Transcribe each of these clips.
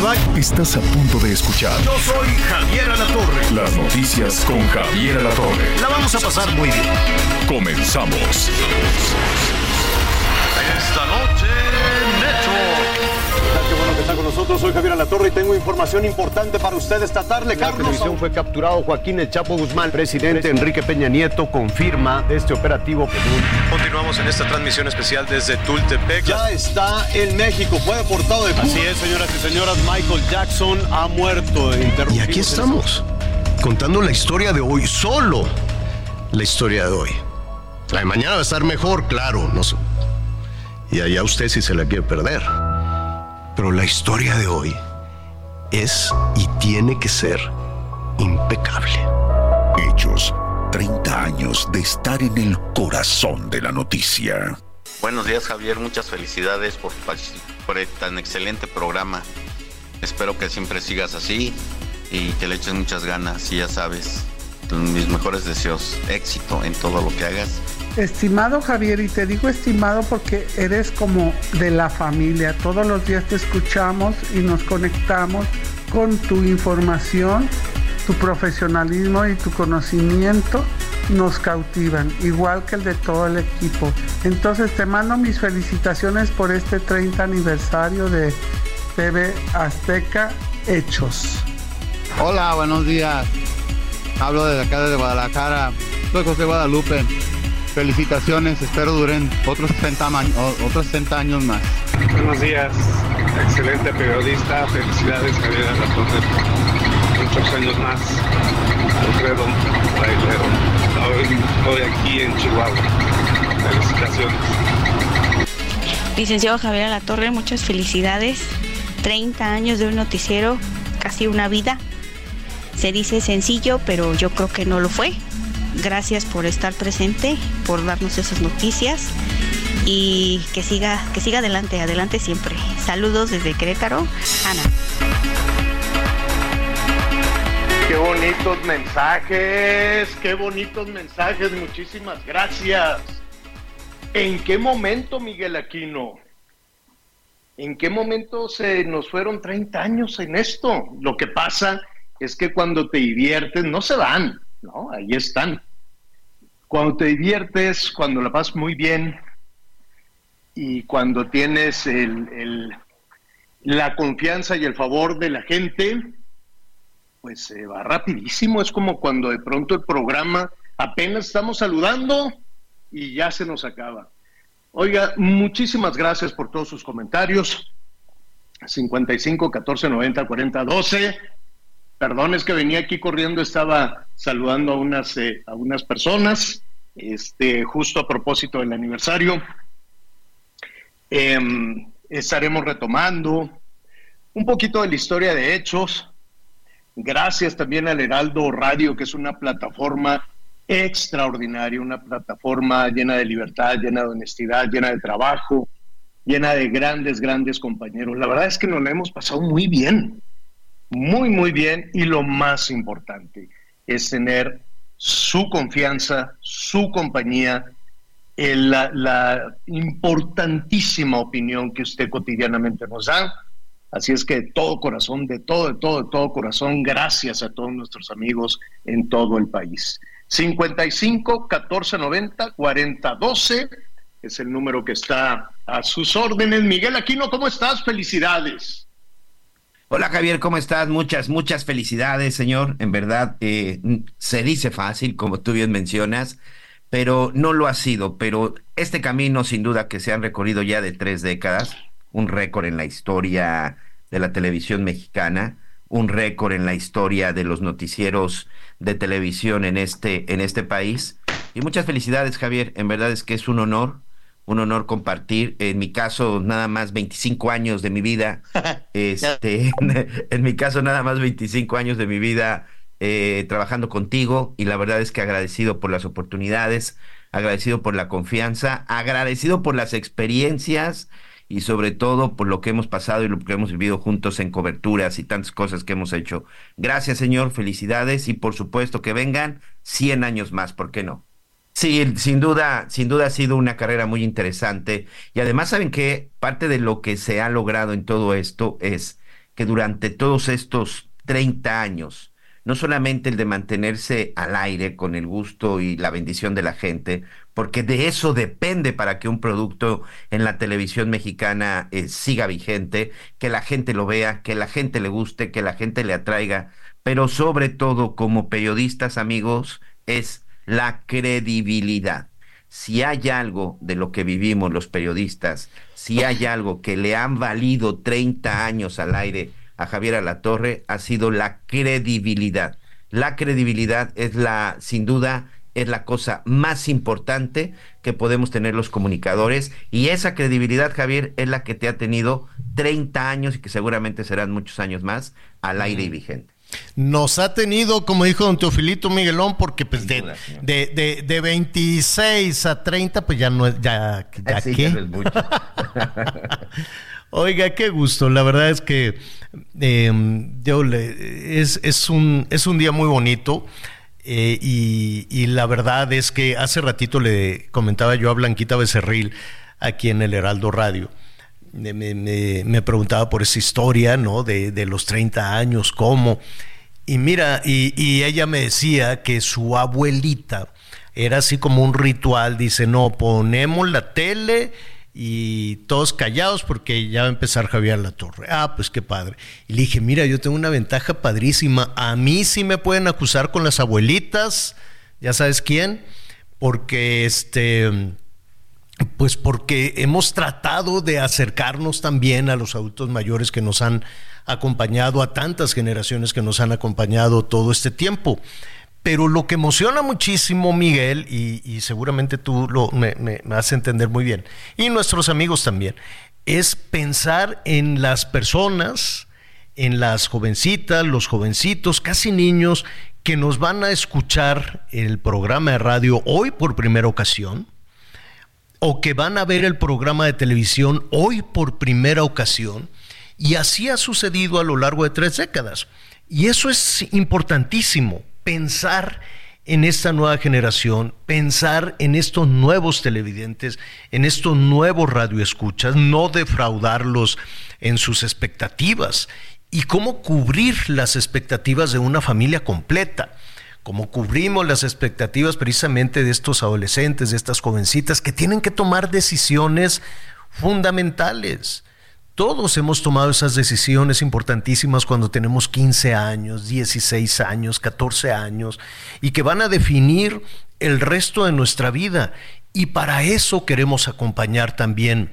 le? Estás a punto de escuchar Yo soy Javier Alatorre. las noticias con Javier Alatorre. La vamos a pasar muy bien. Comenzamos. Esta noche, está con nosotros. Soy Javier Alatorre y tengo información importante para usted esta tarde. En la televisión fue capturado Joaquín El Chapo Guzmán. Presidente Enrique Peña Nieto confirma este operativo que Continuamos en esta transmisión especial desde Tultepec. ya está en México. Fue deportado de Así es, señoras y señoras. Michael Jackson ha muerto. Y aquí estamos, contando la historia de hoy, solo la historia de hoy. La de mañana va a estar mejor, claro, no sé. Y allá usted si se la quiere perder. Pero la historia de hoy es y tiene que ser impecable. Hechos. 30 años de estar en el corazón de la noticia. Buenos días Javier, muchas felicidades por, por el tan excelente programa. Espero que siempre sigas así y que le eches muchas ganas y ya sabes, mis mejores deseos, éxito en todo lo que hagas. Estimado Javier, y te digo estimado porque eres como de la familia. Todos los días te escuchamos y nos conectamos con tu información, tu profesionalismo y tu conocimiento nos cautivan, igual que el de todo el equipo. Entonces te mando mis felicitaciones por este 30 aniversario de TV Azteca Hechos. Hola, buenos días. Hablo desde acá desde Guadalajara. Soy José Guadalupe. Felicitaciones, espero duren otros 60, ma- o- otros 60 años más. Buenos días, excelente periodista, felicidades Javier Alatorre, muchos años más, Alfredo Bailero, hoy aquí en Chihuahua, felicitaciones. Licenciado Javier Alatorre, muchas felicidades. 30 años de un noticiero, casi una vida. Se dice sencillo, pero yo creo que no lo fue. Gracias por estar presente, por darnos esas noticias y que siga, que siga adelante, adelante siempre. Saludos desde Querétaro, Ana. Qué bonitos mensajes, qué bonitos mensajes, muchísimas gracias. ¿En qué momento, Miguel Aquino? ¿En qué momento se nos fueron 30 años en esto? Lo que pasa es que cuando te diviertes, no se van, ¿no? Ahí están. Cuando te diviertes, cuando la pasas muy bien y cuando tienes el- la confianza y el favor de la gente, pues se va rapidísimo. Es como cuando de pronto el programa apenas estamos saludando y ya se nos acaba. Oiga, muchísimas gracias por todos sus comentarios. 55 14 90 40 12. Perdón, es que venía aquí corriendo, estaba saludando a unas, eh, a unas personas, este, justo a propósito del aniversario. Em, estaremos retomando un poquito de la historia de hechos. Gracias también al Heraldo Radio, que es una plataforma extraordinaria, una plataforma llena de libertad, llena de honestidad, llena de trabajo, llena de grandes, grandes compañeros. La verdad es que nos la hemos pasado muy bien, muy, muy bien. Y lo más importante es tener su confianza, su compañía, la, la importantísima opinión que usted cotidianamente nos da. Así es que de todo corazón, de todo, de todo, de todo corazón, gracias a todos nuestros amigos en todo el país. 55 14 90 40 12 es el número que está a sus órdenes. Miguel Aquino, ¿cómo estás? Felicidades. Hola Javier, ¿cómo estás? Muchas, muchas felicidades, señor. En verdad, eh, se dice fácil, como tú bien mencionas, pero no lo ha sido. Pero este camino, sin duda, que se han recorrido ya de tres décadas, un récord en la historia de la televisión mexicana, un récord en la historia de los noticieros de televisión en este, en este país. Y muchas felicidades, Javier. En verdad es que es un honor un honor compartir. En mi caso, nada más 25 años de mi vida. este, en, mi caso, nada más 25 años de mi vida eh, trabajando contigo y la verdad es que agradecido por las oportunidades, agradecido por la confianza, agradecido por las experiencias y sobre todo por lo que hemos pasado y lo que hemos vivido juntos en coberturas y tantas cosas que hemos hecho. Gracias, señor, felicidades y por supuesto que vengan 100 años más, ¿por qué no? Sí, sin duda, sin duda ha sido una carrera muy interesante. Y además saben que parte de lo que se ha logrado en todo esto es que durante todos estos 30 años, no solamente el de mantenerse al aire con el gusto y la bendición de la gente, porque de eso depende para que un producto en la televisión mexicana eh, siga vigente, que la gente lo vea, que la gente le guste, que la gente le atraiga, pero sobre todo como periodistas amigos es la credibilidad. Si hay algo de lo que vivimos los periodistas, si hay algo que le han valido 30 años al aire a Javier Alatorre, ha sido la credibilidad. La credibilidad es la, sin duda, es la cosa más importante que podemos tener los comunicadores y esa credibilidad, Javier, es la que te ha tenido 30 años y que seguramente serán muchos años más al aire y vigente. Nos ha tenido, como dijo don Teofilito Miguelón, porque pues de, de, de, 26 a 30, pues ya no es, ya, ya qué. Oiga, qué gusto. La verdad es que em, yo le, es, es, un, es un día muy bonito. Eh, y, y, la verdad es que hace ratito le comentaba yo a Blanquita Becerril aquí en el Heraldo Radio me, preguntaba por esa historia, ¿no? De, de los 30 años, cómo. Y mira, y, ella me decía que su abuelita era así como un ritual, dice, no, ponemos la tele y todos callados porque ya va a empezar Javier La Torre. Ah, pues qué padre. Y le dije, mira, yo tengo una ventaja padrísima. A mí sí me pueden acusar con las abuelitas, ya sabes quién, porque este pues porque hemos tratado de acercarnos también a los adultos mayores que nos han acompañado, a tantas generaciones que nos han acompañado todo este tiempo. Pero lo que emociona muchísimo, Miguel, y, seguramente tú lo, me, me, a entender muy bien, y nuestros amigos también, es pensar en las personas, en las jovencitas, los jovencitos, casi niños, que nos van a escuchar el programa de radio hoy por primera ocasión, o que van a ver el programa de televisión hoy por primera ocasión, y así ha sucedido a lo largo de tres décadas. Y eso es importantísimo, pensar en esta nueva generación, pensar en estos nuevos televidentes, en estos nuevos radioescuchas, no defraudarlos en sus expectativas y cómo cubrir las expectativas de una familia completa como cubrimos las expectativas precisamente de estos adolescentes, de estas jovencitas que tienen que tomar decisiones fundamentales. Todos hemos tomado esas decisiones importantísimas cuando tenemos 15 años, 16 años, 14 años, y que van a definir el resto de nuestra vida. Y para eso queremos acompañar también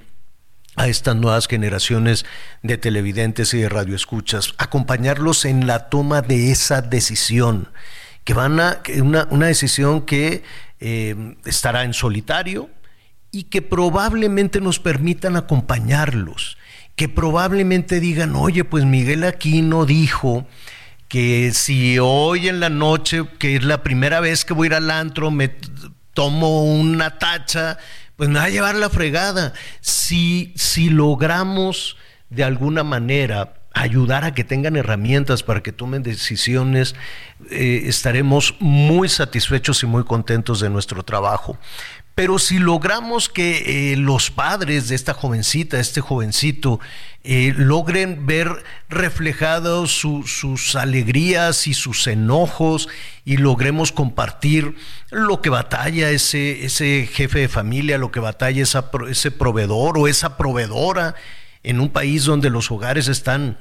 a estas nuevas generaciones de televidentes y de radioescuchas, acompañarlos en la toma de esa decisión que van a, una, una decisión que eh, estará en solitario y que probablemente nos permitan acompañarlos, que probablemente digan, oye, pues Miguel Aquino dijo que si hoy en la noche, que es la primera vez que voy a ir al antro, me tomo una tacha, pues me va a llevar la fregada. Si, si logramos de alguna manera ayudar a que tengan herramientas para que tomen decisiones, eh, estaremos muy satisfechos y muy contentos de nuestro trabajo. Pero si logramos que eh, los padres de esta jovencita, este jovencito, eh, logren ver reflejados sus alegrías y sus enojos y logremos compartir lo que batalla ese, ese jefe de familia, lo que batalla ese proveedor o esa proveedora en un país donde los hogares están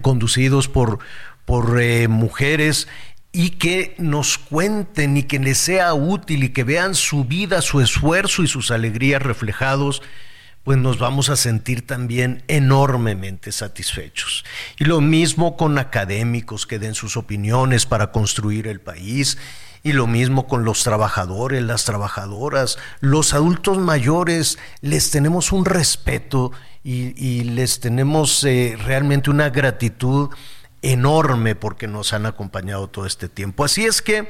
conducidos por, por eh, mujeres y que nos cuenten y que les sea útil y que vean su vida, su esfuerzo y sus alegrías reflejados, pues nos vamos a sentir también enormemente satisfechos. Y lo mismo con académicos que den sus opiniones para construir el país Y lo mismo con los trabajadores, las trabajadoras, los adultos mayores, les tenemos un respeto y, les tenemos eh, realmente una gratitud enorme porque nos han acompañado todo este tiempo. Así es que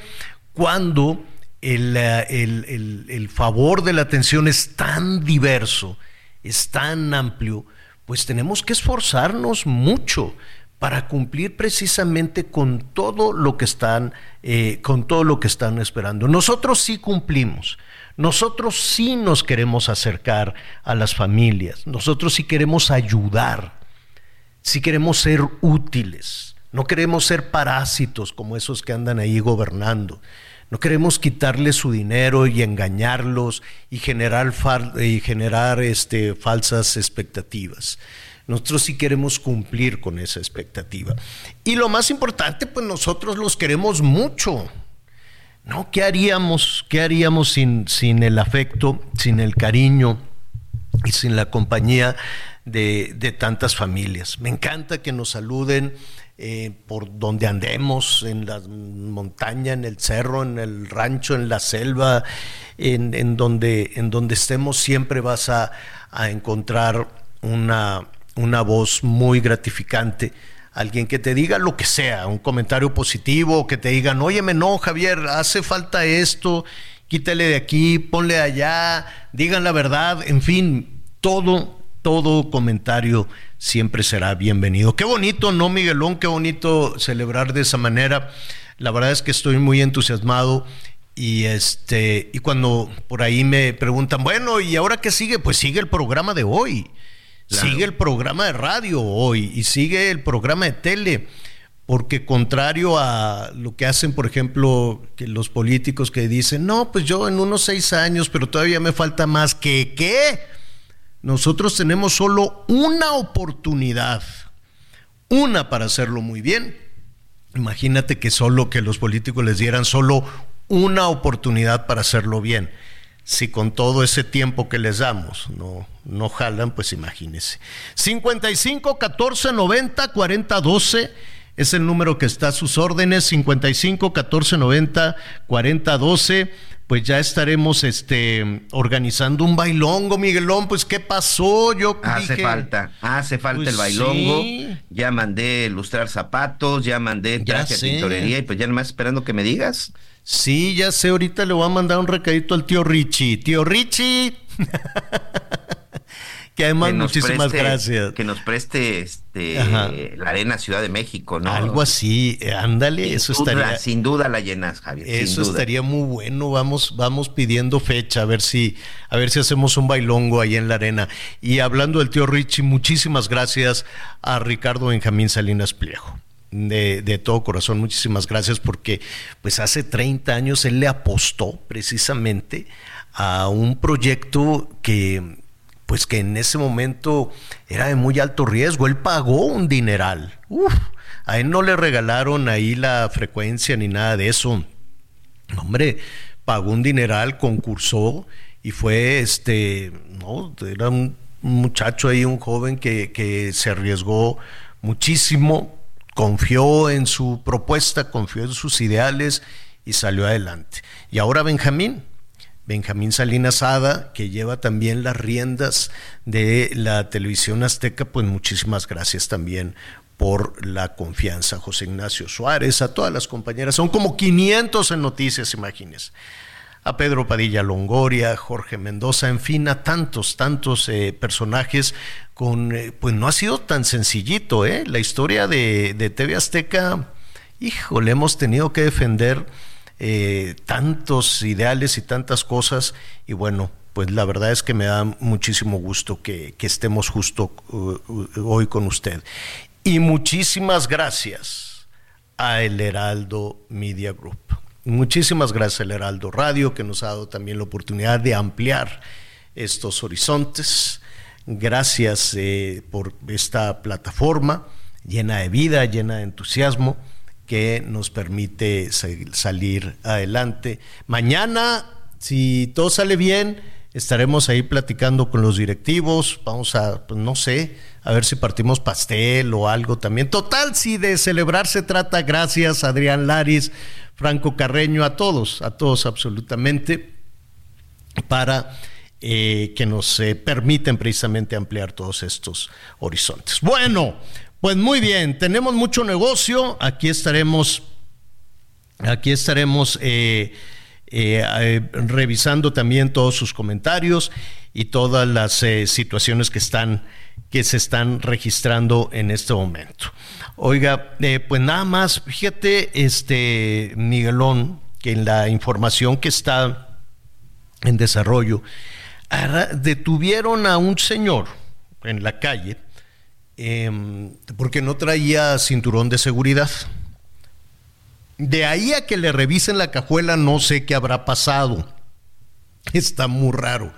cuando el, el, el favor de la atención es tan diverso, es tan amplio, pues tenemos que esforzarnos mucho para cumplir precisamente con todo lo que están, eh, con todo lo que están esperando. Nosotros sí cumplimos. Nosotros sí nos queremos acercar a las familias. Nosotros sí queremos ayudar. Sí queremos ser útiles. No queremos ser parásitos como esos que andan ahí gobernando. No queremos quitarles su dinero y engañarlos y generar, y generar este, falsas expectativas. Nosotros sí queremos cumplir con esa expectativa. Y lo más importante, pues nosotros los queremos mucho. ¿No? ¿Qué haríamos? ¿Qué haríamos sin, sin el afecto, sin el cariño y sin la compañía de, de tantas familias? Me encanta que nos saluden eh, por donde andemos, en la montaña, en el cerro, en el rancho, en la selva, en, en donde, en donde estemos, siempre vas a, a encontrar una, una voz muy gratificante. Alguien que te diga lo que sea, un comentario positivo, que te digan, óyeme, no, Javier, hace falta esto, quítale de aquí, ponle allá, digan la verdad, en fin, todo, todo comentario siempre será bienvenido. Qué bonito, ¿no, Miguelón? Qué bonito celebrar de esa manera. La verdad es que estoy muy entusiasmado y este y cuando por ahí me preguntan, bueno, ¿y ahora qué sigue? Pues sigue el programa de hoy. Sigue el programa de radio hoy y sigue el programa de tele, porque contrario a lo que hacen, por ejemplo, que los políticos que dicen, no, pues yo en unos seis años, pero todavía me falta más que qué. Nosotros tenemos solo una oportunidad, una para hacerlo muy bien. Imagínate que solo que los políticos les dieran solo una oportunidad para hacerlo bien si con todo ese tiempo que les damos no, no jalan, pues imagínense. 55 14 90 40 12 es el número que está a sus órdenes. 55 14 90 40 12. Pues ya estaremos este, organizando un bailongo, Miguelón. Pues, ¿qué pasó? Yo hace falta, hace falta el pues bailongo. Ya mandé lustrar zapatos, ya mandé traje de tintorería y pues ya nomás esperando que me digas. Sí, ya sé, ahorita le voy a mandar un recadito al tío Richie. Tío Richie. que además muchísimas gracias. Que nos preste este la arena Ciudad de México, ¿no? Algo así, eh, ándale, eso estaría. Sin duda la llenas, Javier. Eso estaría muy bueno. Vamos, vamos pidiendo fecha, a ver si, a ver si hacemos un bailongo ahí en la arena. Y hablando del tío Richie, muchísimas gracias a Ricardo Benjamín Salinas Pliejo de, todo corazón, muchísimas gracias porque pues hace 30 años él le apostó precisamente a un proyecto que pues que en ese momento era de muy alto riesgo, él pagó un dineral. a él no le regalaron ahí la frecuencia ni nada de eso. Hombre, pagó un dineral, concursó y fue este, no, era un muchacho ahí, un joven que, que se arriesgó muchísimo confió en su propuesta, confió en sus ideales y salió adelante. Y ahora Benjamín, Benjamín Salinas Ada, que lleva también las riendas de la televisión azteca, pues muchísimas gracias también por la confianza. José Ignacio Suárez, a todas las compañeras, son como 500 en noticias, imagínense a Pedro Padilla Longoria, Jorge Mendoza, en fin, a tantos, tantos eh, personajes con, eh, pues no ha sido tan sencillito, ¿eh? La historia de, de TV Azteca, híjole, hemos tenido que defender eh, tantos ideales y tantas cosas, y bueno, pues la verdad es que me da muchísimo gusto que, que estemos justo hoy con usted. Y muchísimas gracias a El Heraldo Media Group. Muchísimas gracias al Heraldo Radio, que nos ha dado también la oportunidad de ampliar estos horizontes. Gracias eh, por esta plataforma llena de vida, llena de entusiasmo, que nos permite salir adelante. Mañana, si todo sale bien, estaremos ahí platicando con los directivos. Vamos a, pues, no sé, a ver si partimos pastel o algo también. Total, si de celebrar se trata, gracias Adrián Laris Franco Carreño, a todos, a todos absolutamente, para eh, que nos eh, permiten precisamente ampliar todos estos horizontes. Bueno, pues muy bien, tenemos mucho negocio, aquí estaremos, aquí estaremos eh, revisando también todos sus comentarios y todas las situaciones que están que se están registrando en este momento. Oiga, pues nada más, fíjate, este Miguelón, que en la información que está en desarrollo, detuvieron a un señor en la calle em, porque no traía cinturón de seguridad. De ahí a que le revisen la cajuela no sé qué habrá pasado. Está muy raro.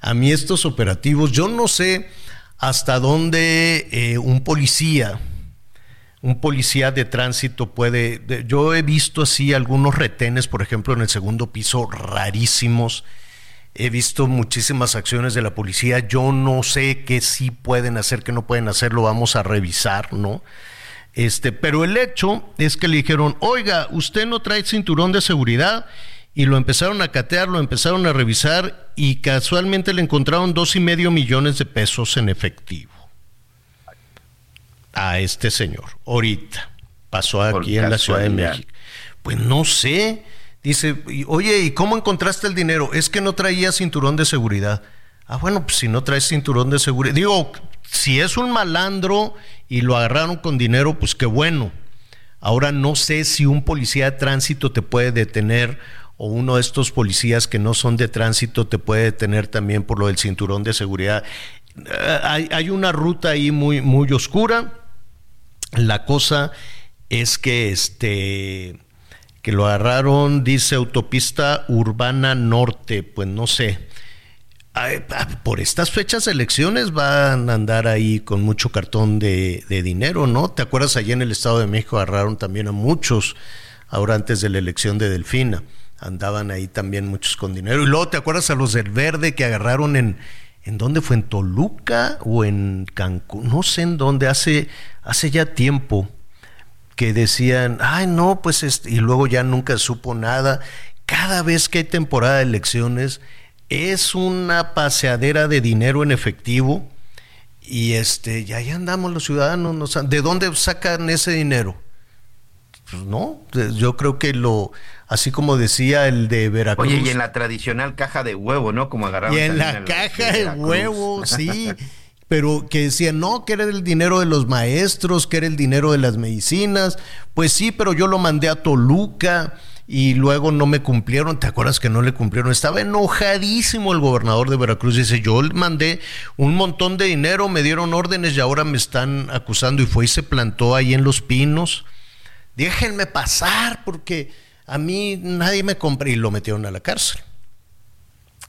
A mí estos operativos, yo no sé hasta dónde eh, un policía, un policía de tránsito puede... yo he visto así algunos retenes, por ejemplo, en el segundo piso, rarísimos He visto muchísimas acciones de la policía. Yo no sé qué sí pueden hacer, qué no pueden hacer, lo vamos a revisar, ¿no? Este, pero el hecho es que le dijeron, oiga, usted no trae cinturón de seguridad y lo empezaron a catear, lo empezaron a revisar y casualmente le encontraron dos y medio millones de pesos en efectivo a este señor. Ahorita pasó aquí en la Ciudad de México. Pues no sé. Dice, oye, ¿y cómo encontraste el dinero? Es que no traía cinturón de seguridad. Ah, bueno, pues si no traes cinturón de seguridad. Digo, si es un malandro y lo agarraron con dinero, pues qué bueno. Ahora no sé si un policía de tránsito te puede detener o uno de estos policías que no son de tránsito te puede detener también por lo del cinturón de seguridad. Eh, hay, hay una ruta ahí muy, muy oscura. La cosa es que este que lo agarraron, dice autopista urbana norte, pues no sé. por estas fechas elecciones van a andar ahí con mucho cartón de, dinero, ¿no? ¿Te acuerdas allá en el Estado de México agarraron también a muchos, ahora antes de la elección de Delfina, andaban ahí también muchos con dinero. Y luego te acuerdas a los del verde que agarraron en, ¿en dónde fue? ¿En Toluca o en Cancún? No sé en dónde, hace, hace ya tiempo que decían, ay no, pues este", y luego ya nunca supo nada. Cada vez que hay temporada de elecciones es una paseadera de dinero en efectivo y este, ya ahí andamos los ciudadanos, ¿de dónde sacan ese dinero? Pues no, yo creo que lo, así como decía el de Veracruz. Oye, y en la tradicional caja de huevo, ¿no? Como agarraron. Y en la caja de, de huevo, sí. pero que decían, no, que era el dinero de los maestros, que era el dinero de las medicinas. Pues sí, pero yo lo mandé a Toluca y luego no me cumplieron. ¿Te acuerdas que no le cumplieron? Estaba enojadísimo el gobernador de Veracruz. Dice, yo mandé un montón de dinero, me dieron órdenes y ahora me están acusando. Y fue y se plantó ahí en Los Pinos. Déjenme pasar porque a mí nadie me compra y lo metieron a la cárcel.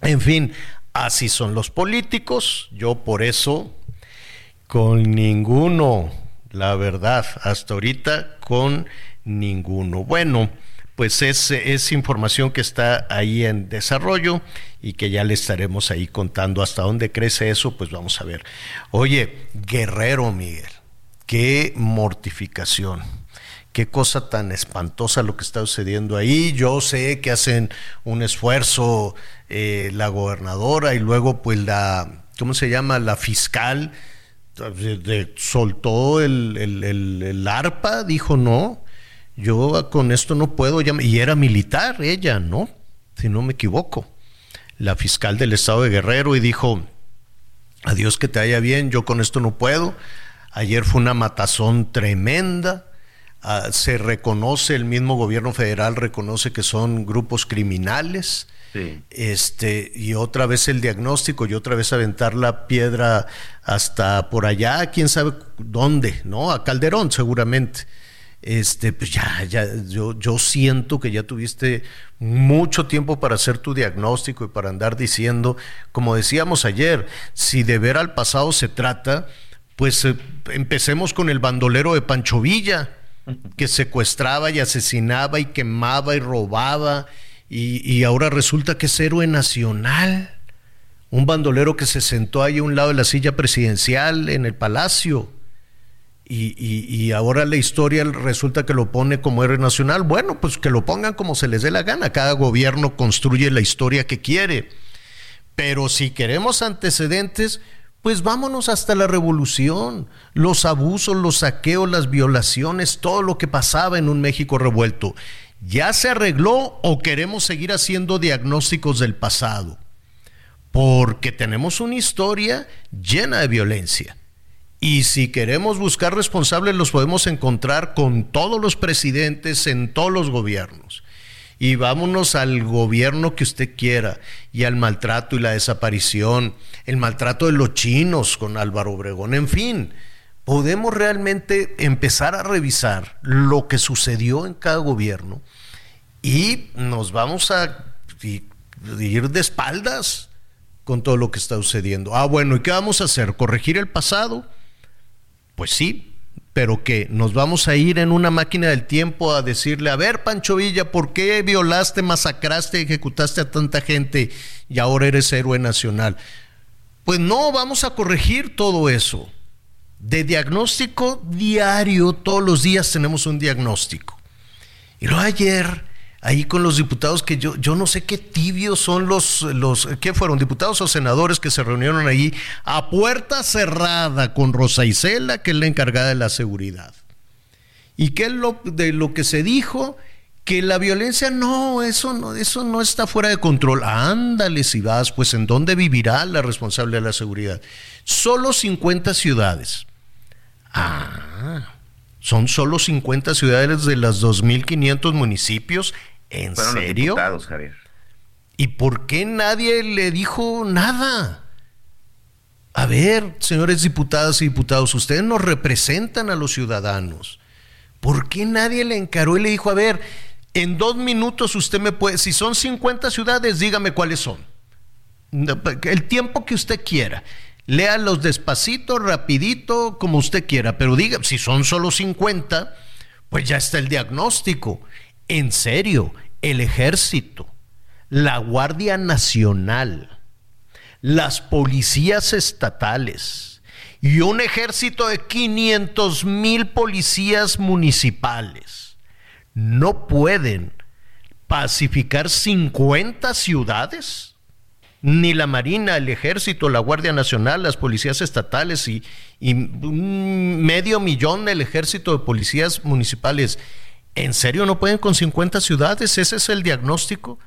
En fin, Así son los políticos, yo por eso con ninguno, la verdad, hasta ahorita con ninguno. Bueno, pues es, es, información que está ahí en desarrollo y que ya le estaremos ahí contando hasta dónde crece eso, pues vamos a ver. Oye, Guerrero Miguel, qué mortificación qué cosa tan espantosa lo que está sucediendo ahí. Yo sé que hacen un esfuerzo eh, la gobernadora y luego pues la, ¿cómo se llama? La fiscal soltó el, el, arpa, dijo no, yo con esto no puedo, y era militar ella, ¿no? Si no me equivoco. La fiscal del estado de Guerrero y dijo, adiós que te haya bien, yo con esto no puedo. Ayer fue una matazón tremenda Ah, se reconoce, el mismo gobierno federal reconoce que son grupos criminales. Este, y otra vez el diagnóstico y otra vez aventar la piedra hasta por allá, quién sabe dónde, ¿no? A Calderón seguramente. Este, pues ya, ya, yo, yo siento que ya tuviste mucho tiempo para hacer tu diagnóstico y para andar diciendo, como decíamos ayer, si de ver al pasado se trata, pues eh, empecemos con el bandolero de Pancho Villa que secuestraba y asesinaba y quemaba y robaba y, ahora resulta que es héroe nacional. Un bandolero que se sentó ahí a un lado de la silla presidencial en el palacio Y, y, ahora la historia resulta que lo pone como héroe nacional. Bueno, pues que lo pongan como se les dé la gana. Cada gobierno construye la historia que quiere. Pero si queremos antecedentes, pues vámonos hasta la revolución, los abusos, los saqueos, las violaciones, todo lo que pasaba en un México revuelto. ¿Ya se arregló o queremos seguir haciendo diagnósticos del pasado? Porque tenemos una historia llena de violencia. Y si queremos buscar responsables, los podemos encontrar con todos los presidentes en todos los gobiernos y vámonos al gobierno que usted quiera y al maltrato y la desaparición, el maltrato de los chinos con Álvaro Obregón, en fin, podemos realmente empezar a revisar lo que sucedió en cada gobierno y nos vamos a ir de espaldas con todo lo que está sucediendo. Ah, bueno, ¿y qué vamos a hacer? ¿Corregir el pasado? Pues sí, pero que nos vamos a ir en una máquina del tiempo a decirle, a ver, Pancho Villa, ¿por qué violaste, masacraste, ejecutaste a tanta gente y ahora eres héroe nacional? Pues no, vamos a corregir todo eso. De diagnóstico diario, todos los días tenemos un diagnóstico. Y luego ayer ahí con los diputados que yo, yo no sé qué tibios son los, los, ¿qué fueron? Diputados o senadores que se reunieron ahí a puerta cerrada con Rosa Isela, que es la encargada de la seguridad. ¿Y qué es lo, de lo que se dijo? Que la violencia no, eso no, eso no está fuera de control. Ándale si vas, pues en dónde vivirá la responsable de la seguridad. Solo 50 ciudades. Ah, son solo 50 ciudades de las 2.500 municipios ¿En serio? ¿Y por qué nadie le dijo nada? A ver, señores diputadas y diputados, ustedes nos representan a los ciudadanos. ¿Por qué nadie le encaró y le dijo, a ver, en dos minutos usted me puede, si son 50 ciudades, dígame cuáles son. El tiempo que usted quiera. Léalos despacito, rapidito, como usted quiera, pero diga, si son solo 50, pues ya está el diagnóstico. En serio, el ejército, la Guardia Nacional, las policías estatales y un ejército de 500 mil policías municipales no pueden pacificar 50 ciudades? Ni la Marina, el Ejército, la Guardia Nacional, las policías estatales y, medio millón del Ejército de Policías Municipales ¿En serio no pueden con 50 ciudades? ¿Ese es el diagnóstico?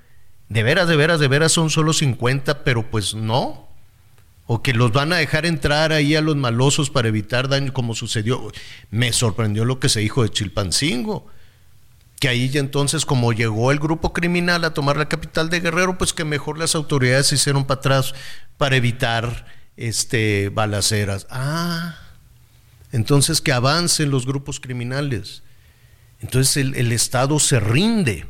De veras, de veras, de veras son solo 50, pero pues no. O que los van a dejar entrar ahí a los malosos para evitar daño, como sucedió. Me sorprendió lo que se dijo de Chilpancingo. Que ahí ya entonces, como llegó el grupo criminal a tomar la capital de Guerrero, pues que mejor las autoridades se hicieron para atrás para evitar este balaceras. Ah, entonces que avancen los grupos criminales. Entonces el, Estado se rinde.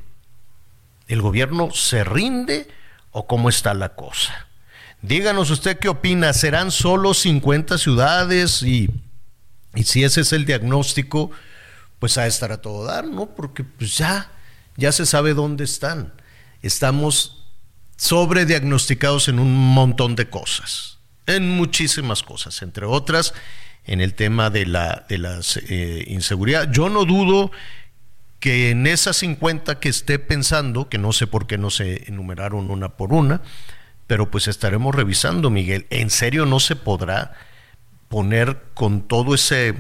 ¿El gobierno se rinde o cómo está la cosa? Díganos usted qué opina. ¿Serán solo 50 ciudades? Y, y si ese es el diagnóstico, pues a estar a todo dar, ¿no? Porque pues ya, ya se sabe dónde están. Estamos sobrediagnosticados en un montón de cosas, en muchísimas cosas, entre otras en el tema de la, de la eh, inseguridad. Yo no dudo que en esas 50 que esté pensando, que no sé por qué no se enumeraron una por una, pero pues estaremos revisando, Miguel. ¿En serio no se podrá poner con todo ese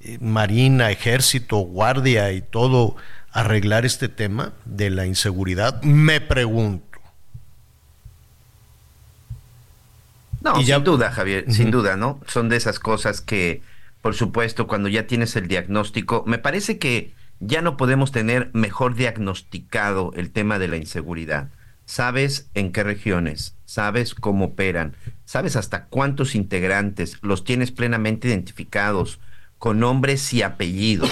eh, marina, ejército, guardia y todo, arreglar este tema de la inseguridad? Me pregunto. No, sin duda, Javier, sin duda, ¿no? Son de esas cosas que, por supuesto, cuando ya tienes el diagnóstico, me parece que ya no podemos tener mejor diagnosticado el tema de la inseguridad. Sabes en qué regiones, sabes cómo operan, sabes hasta cuántos integrantes, los tienes plenamente identificados, con nombres y apellidos,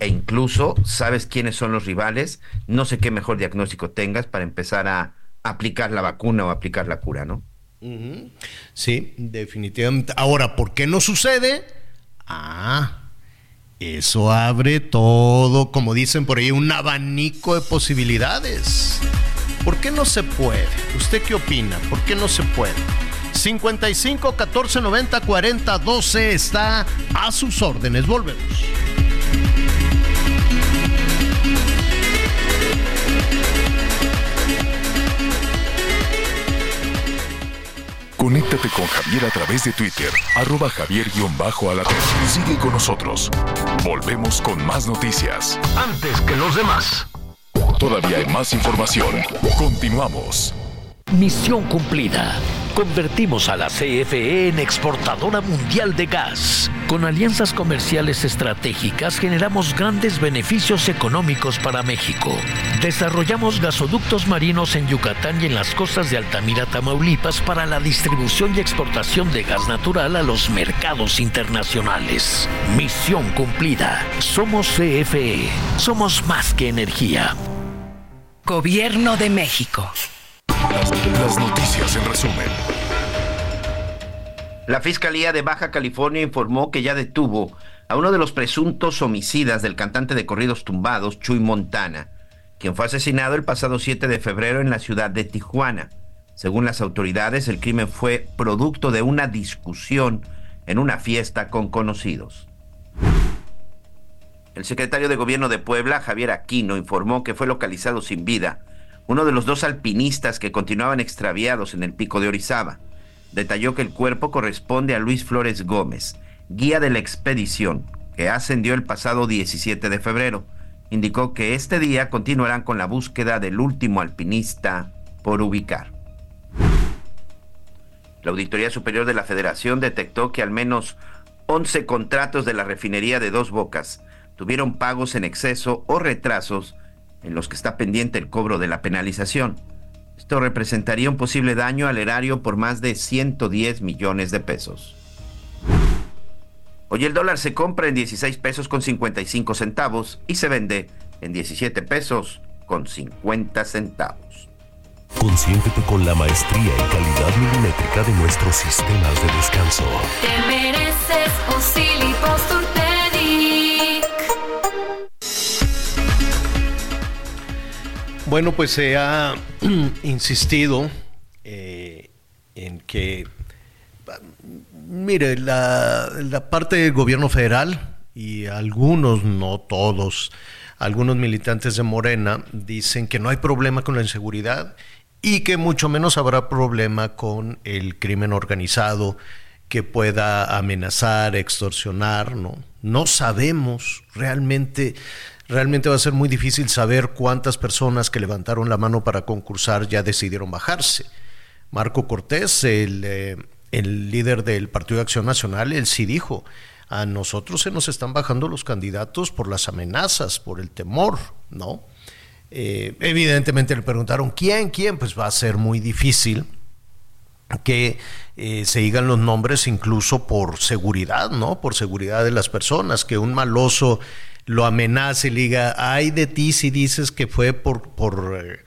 e incluso sabes quiénes son los rivales, no sé qué mejor diagnóstico tengas para empezar a aplicar la vacuna o aplicar la cura, ¿no? Sí, definitivamente. Ahora, ¿por qué no sucede? Ah, eso abre todo, como dicen por ahí, un abanico de posibilidades. ¿Por qué no se puede? ¿Usted qué opina? ¿Por qué no se puede? 55 14 90 40 12 está a sus órdenes. Volvemos. Conéctate con Javier a través de Twitter, arroba javier-alator. Sigue con nosotros. Volvemos con más noticias. Antes que los demás. Todavía hay más información. Continuamos. Misión cumplida. Convertimos a la CFE en exportadora mundial de gas. Con alianzas comerciales estratégicas generamos grandes beneficios económicos para México. Desarrollamos gasoductos marinos en Yucatán y en las costas de Altamira, Tamaulipas para la distribución y exportación de gas natural a los mercados internacionales. Misión cumplida. Somos CFE. Somos más que energía. Gobierno de México. Las, noticias en resumen. La Fiscalía de Baja California informó que ya detuvo a uno de los presuntos homicidas del cantante de corridos tumbados, Chuy Montana, quien fue asesinado el pasado 7 de febrero en la ciudad de Tijuana. Según las autoridades, el crimen fue producto de una discusión en una fiesta con conocidos. El secretario de Gobierno de Puebla, Javier Aquino, informó que fue localizado sin vida uno de los dos alpinistas que continuaban extraviados en el pico de Orizaba. Detalló que el cuerpo corresponde a Luis Flores Gómez, guía de la expedición, que ascendió el pasado 17 de febrero. Indicó que este día continuarán con la búsqueda del último alpinista por ubicar. La Auditoría Superior de la Federación detectó que al menos 11 contratos de la refinería de Dos Bocas tuvieron pagos en exceso o retrasos en los que está pendiente el cobro de la penalización. Esto representaría un posible daño al erario por más de 110 millones de pesos. Hoy el dólar se compra en 16 pesos con 55 centavos y se vende en 17 pesos con 50 centavos. Consiéntete con la maestría y calidad milimétrica de nuestros sistemas de descanso. Te mereces un Bueno, pues se ha insistido eh, en que, mire, la, la parte del gobierno federal y algunos, no todos, algunos militantes de Morena dicen que no hay problema con la inseguridad y que mucho menos habrá problema con el crimen organizado que pueda amenazar, extorsionar, ¿no? No sabemos realmente realmente va a ser muy difícil saber cuántas personas que levantaron la mano para concursar ya decidieron bajarse. Marco Cortés, el, eh, el líder del Partido de Acción Nacional, él sí dijo, a nosotros se nos están bajando los candidatos por las amenazas, por el temor, ¿no? Eh, evidentemente le preguntaron, ¿quién? ¿Quién? Pues va a ser muy difícil que eh, se digan los nombres incluso por seguridad, ¿no? Por seguridad de las personas, que un maloso lo amenace y le diga, ay de ti si dices que fue por, por,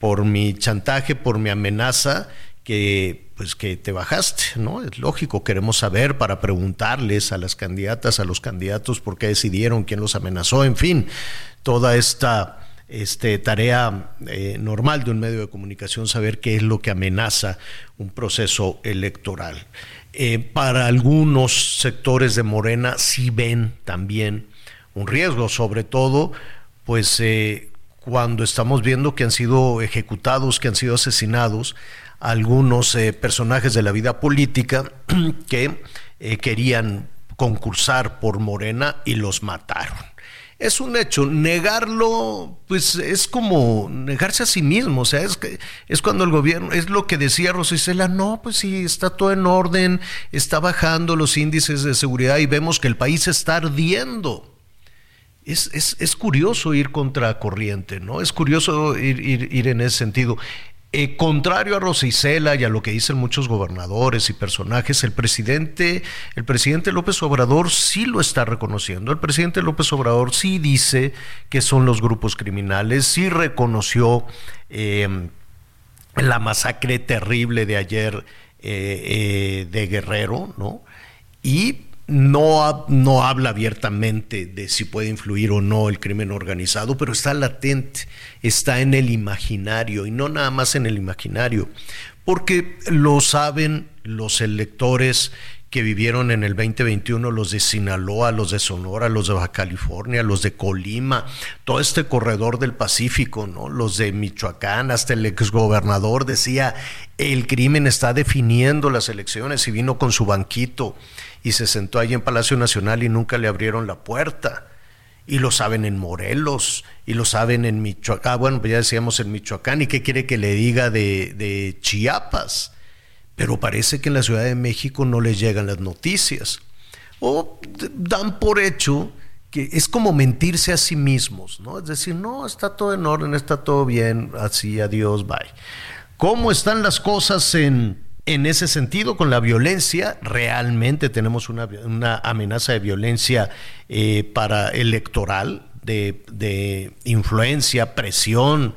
por mi chantaje, por mi amenaza, que pues que te bajaste, ¿no? Es lógico, queremos saber para preguntarles a las candidatas, a los candidatos por qué decidieron, quién los amenazó, en fin, toda esta este, tarea eh, normal de un medio de comunicación, saber qué es lo que amenaza un proceso electoral. Eh, para algunos sectores de Morena sí ven también un riesgo, sobre todo, pues eh, cuando estamos viendo que han sido ejecutados, que han sido asesinados algunos eh, personajes de la vida política que eh, querían concursar por Morena y los mataron. Es un hecho, negarlo, pues es como negarse a sí mismo, o sea, es, que, es cuando el gobierno, es lo que decía Rosicela, no, pues sí, está todo en orden, está bajando los índices de seguridad y vemos que el país está ardiendo es, curioso ir contra corriente, ¿no? Es curioso ir, en ese sentido. Eh, contrario a Rosicela y a lo que dicen muchos gobernadores y personajes, el presidente, el presidente López Obrador sí lo está reconociendo. El presidente López Obrador sí dice que son los grupos criminales, sí reconoció em, la masacre terrible de ayer eh, eh, de Guerrero, ¿no? Y no, no habla abiertamente de si puede influir o no el crimen organizado, pero está latente, está en el imaginario y no nada más en el imaginario, porque lo saben los electores que vivieron en el 2021, los de Sinaloa, los de Sonora, los de Baja California, los de Colima, todo este corredor del Pacífico, ¿no? Los de Michoacán, hasta el exgobernador decía, el crimen está definiendo las elecciones y vino con su banquito y se sentó ahí en Palacio Nacional y nunca le abrieron la puerta. Y lo saben en Morelos, y lo saben en Michoacán, ah, bueno, pues ya decíamos en Michoacán, ¿y qué quiere que le diga de, de Chiapas? pero parece que en la Ciudad de México no les llegan las noticias. O dan por hecho que es como mentirse a sí mismos, ¿no? Es decir, no, está todo en orden, está todo bien, así, adiós, bye. ¿Cómo están las cosas en, en ese sentido con la violencia? Realmente tenemos una, amenaza de violencia eh, para electoral, de, influencia, presión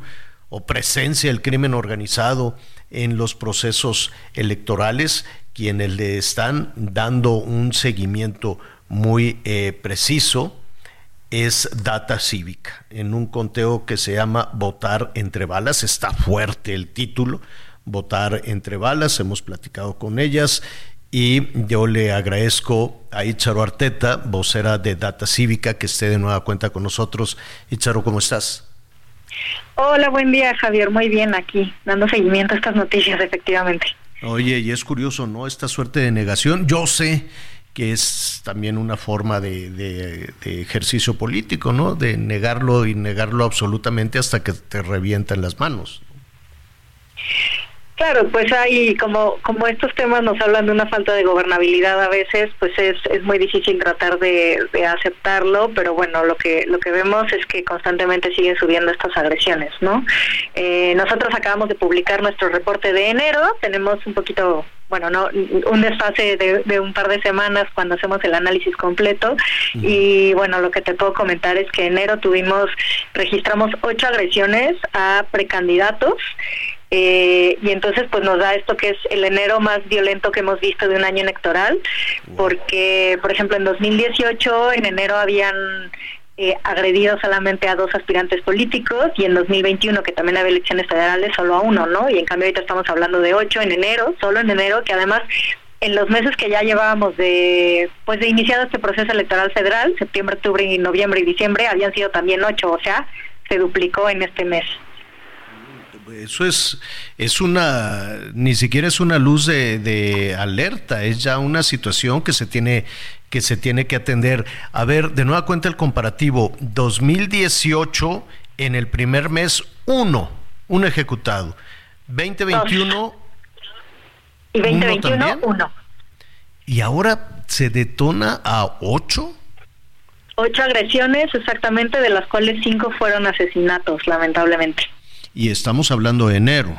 o presencia del crimen organizado en los procesos electorales, quienes le están dando un seguimiento muy eh, preciso es Data Cívica, en un conteo que se llama Votar entre balas, está fuerte el título, Votar entre balas, hemos platicado con ellas y yo le agradezco a Icharo Arteta, vocera de Data Cívica, que esté de nueva cuenta con nosotros. Icharo, ¿cómo estás? Hola, buen día Javier, muy bien aquí, dando seguimiento a estas noticias, efectivamente. Oye, y es curioso, ¿no? Esta suerte de negación, yo sé que es también una forma de, de, ejercicio político, ¿no? De negarlo y negarlo absolutamente hasta que te revientan las manos. Claro, pues hay, como, como estos temas nos hablan de una falta de gobernabilidad a veces, pues es, es muy difícil tratar de, aceptarlo, pero bueno, lo que, lo que vemos es que constantemente siguen subiendo estas agresiones, ¿no? Eh, nosotros acabamos de publicar nuestro reporte de enero, tenemos un poquito bueno, no un desfase de, de, un par de semanas cuando hacemos el análisis completo. Y bueno, lo que te puedo comentar es que en enero tuvimos registramos ocho agresiones a precandidatos eh, y entonces pues nos da esto que es el enero más violento que hemos visto de un año electoral, porque por ejemplo en 2018 en enero habían eh, agredido solamente a dos aspirantes políticos y en 2021 que también había elecciones federales solo a uno, ¿no? Y en cambio ahorita estamos hablando de ocho en enero, solo en enero, que además en los meses que ya llevábamos de pues de iniciado este proceso electoral federal, septiembre, octubre, y noviembre y diciembre habían sido también ocho, o sea, se duplicó en este mes eso es, es una, ni siquiera es una luz de, alerta, es ya una situación que se tiene que se tiene que atender. A ver, de nueva cuenta el comparativo, 2018 en el primer mes, uno, un ejecutado. 2021 y 2021 uno, Y ahora se detona a ocho. Ocho agresiones exactamente, de las cuales cinco fueron asesinatos, lamentablemente y estamos hablando de enero.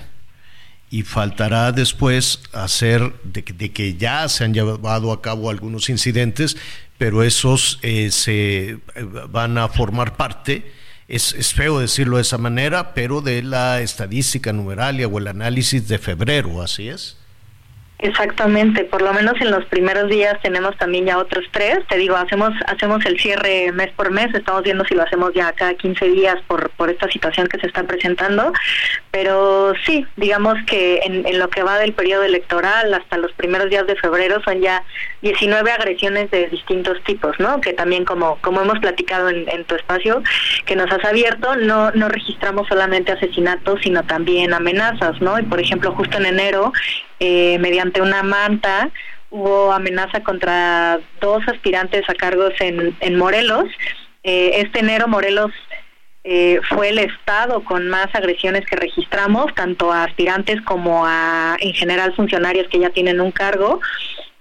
Y faltará después hacer de, que ya se han llevado a cabo algunos incidentes, pero esos eh, se eh, van a formar parte, es, es, feo decirlo de esa manera, pero de la estadística numeralia o el análisis de febrero, ¿así es? Exactamente, por lo menos en los primeros días tenemos también ya otros tres. Te digo, hacemos hacemos el cierre mes por mes, estamos viendo si lo hacemos ya cada 15 días por, por esta situación que se está presentando. Pero sí, digamos que en, en lo que va del periodo electoral hasta los primeros días de febrero son ya 19 agresiones de distintos tipos, ¿no? Que también como como hemos platicado en, en tu espacio que nos has abierto, no no registramos solamente asesinatos, sino también amenazas, ¿no? Y por ejemplo, justo en enero eh, mediante una manta hubo amenaza contra dos aspirantes a cargos en, en Morelos. Eh, este enero Morelos eh, fue el estado con más agresiones que registramos, tanto a aspirantes como a, en general, funcionarios que ya tienen un cargo.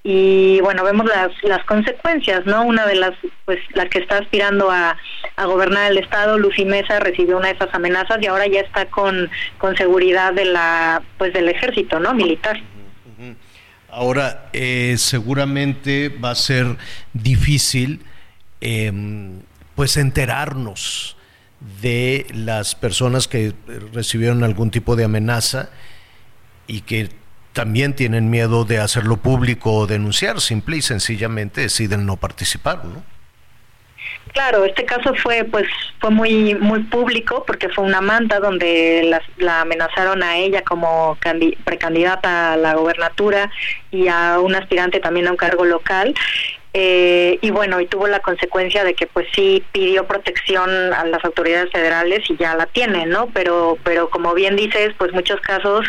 Y bueno, vemos las, las consecuencias, ¿no? Una de las, pues, la que está aspirando a, a gobernar el estado, Lucy Mesa, recibió una de esas amenazas y ahora ya está con, con seguridad de la, pues, del ejército, ¿no? Militar. Ahora, eh, seguramente va a ser difícil, em, pues, enterarnos de las personas que recibieron algún tipo de amenaza y que también tienen miedo de hacerlo público o denunciar, simple y sencillamente deciden no participar, ¿no? Claro, este caso fue pues fue muy muy público porque fue una manta donde la, amenazaron a ella como precandidata a la gobernatura y a un aspirante también a un cargo local eh, y bueno, y tuvo la consecuencia de que pues sí pidió protección a las autoridades federales y ya la tiene, ¿no? Pero, pero como bien dices, pues muchos casos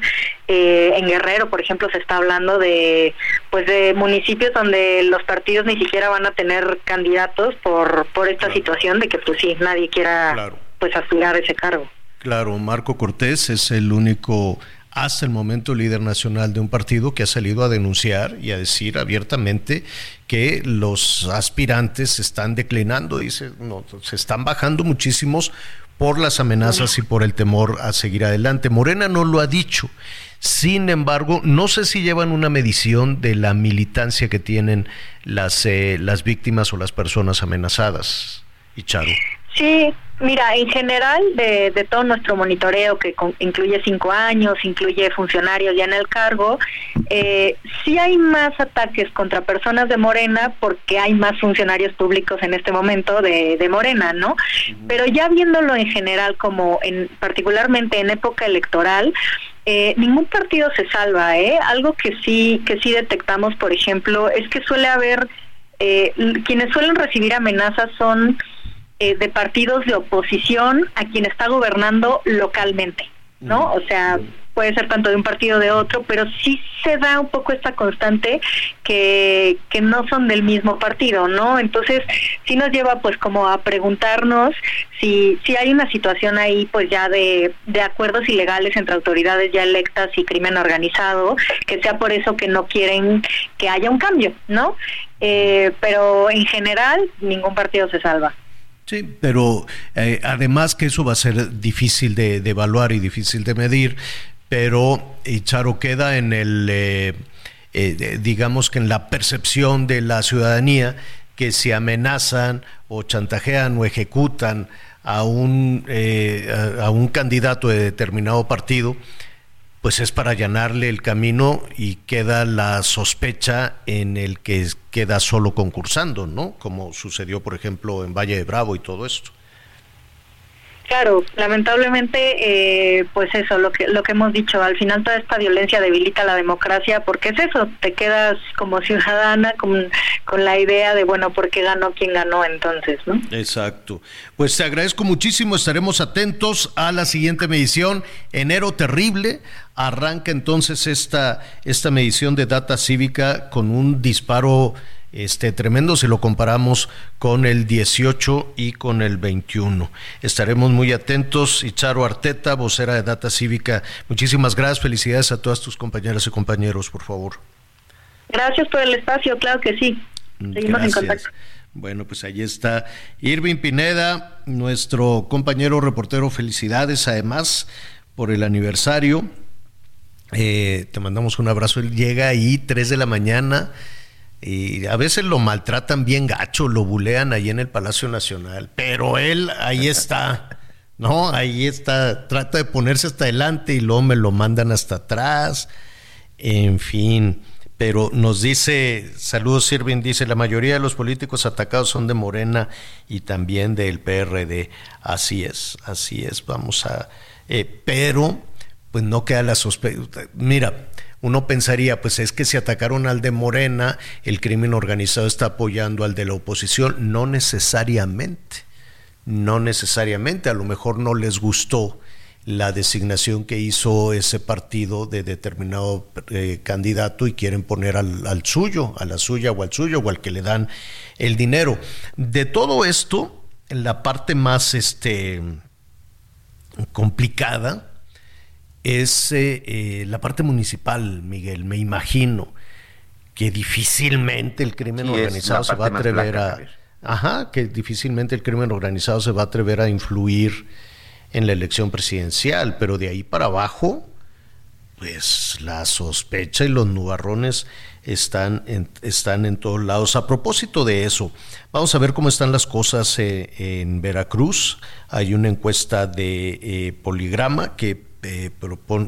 eh, en Guerrero, por ejemplo, se está hablando de pues de municipios donde los partidos ni siquiera van a tener candidatos por por esta situación de que pues sí nadie quiera pues aspirar a ese cargo. Claro, Marco Cortés es el único hasta el momento líder nacional de un partido que ha salido a denunciar y a decir abiertamente que los aspirantes se están declinando, dice, no, se están bajando muchísimos por las amenazas y por el temor a seguir adelante. Morena no lo ha dicho. Sin embargo, no sé si llevan una medición de la militancia que tienen las, eh, las víctimas o las personas amenazadas. Y Charo. Sí, mira, en general de, de todo nuestro monitoreo, que incluye cinco años, incluye funcionarios ya en el cargo, eh, sí hay más ataques contra personas de Morena porque hay más funcionarios públicos en este momento de, de Morena, ¿no? Pero ya viéndolo en general, como en particularmente en época electoral, eh, ningún partido se salva, ¿eh? Algo que sí que sí detectamos, por ejemplo, es que suele haber eh, quienes suelen recibir amenazas son eh, de partidos de oposición a quien está gobernando localmente, ¿no? O sea, puede ser tanto de un partido de otro, pero sí se da un poco esta constante que, que no son del mismo partido, ¿no? Entonces, sí nos lleva pues como a preguntarnos si, si hay una situación ahí pues ya de, de acuerdos ilegales entre autoridades ya electas y crimen organizado, que sea por eso que no quieren que haya un cambio, ¿no? Eh, pero en general ningún partido se salva. Sí, pero eh, además que eso va a ser difícil de, evaluar y difícil de medir, pero Charo queda en el, eh, eh, digamos que en la percepción de la ciudadanía que si amenazan o chantajean o ejecutan a un, a un candidato de determinado partido, pues es para allanarle el camino y queda la sospecha en el que queda solo concursando, ¿no? Como sucedió, por ejemplo, en Valle de Bravo y todo esto. Claro, lamentablemente, eh, pues eso, lo que lo que hemos dicho, al final toda esta violencia debilita la democracia, porque es eso, te quedas como ciudadana con, con la idea de, bueno, ¿por qué ganó quien ganó entonces, no? Exacto. Pues te agradezco muchísimo, estaremos atentos a la siguiente medición, enero terrible, arranca entonces esta, esta medición de data cívica con un disparo este, tremendo si lo comparamos con el 18 y con el 21. Estaremos muy atentos. Y Charo Arteta, vocera de Data Cívica, muchísimas gracias. Felicidades a todas tus compañeras y compañeros, por favor. Gracias por el espacio, claro que sí. Seguimos en contacto. Bueno, pues ahí está Irving Pineda, nuestro compañero reportero. Felicidades además por el aniversario. Eh, te mandamos un abrazo. Él llega ahí 3 de la mañana y a veces lo maltratan bien gacho, lo bulean ahí en el Palacio Nacional, pero él ahí está, ¿no? Ahí está, trata de ponerse hasta adelante y luego me lo mandan hasta atrás, en fin. Pero nos dice, saludos Sirvin, dice, la mayoría de los políticos atacados son de Morena y también del PRD. Así es, así es, vamos a... Eh, pero, pues no queda la sospecha. Mira, uno pensaría, pues es que si atacaron al de Morena, el crimen organizado está apoyando al de la oposición. No necesariamente, no necesariamente, a lo mejor no les gustó la designación que hizo ese partido de determinado eh, candidato y quieren poner al, al, suyo, a la suya o al suyo o al que le dan el dinero. De todo esto, la parte más este, complicada, es eh, eh, la parte municipal, Miguel, me imagino que difícilmente el crimen organizado se va a atrever a... Ajá, que difícilmente el crimen organizado se va a atrever a influir en la elección presidencial, pero de ahí para abajo, pues la sospecha y los nubarrones están en, están en todos lados. A propósito de eso, vamos a ver cómo están las cosas eh, en Veracruz. Hay una encuesta de Poligrama que eh,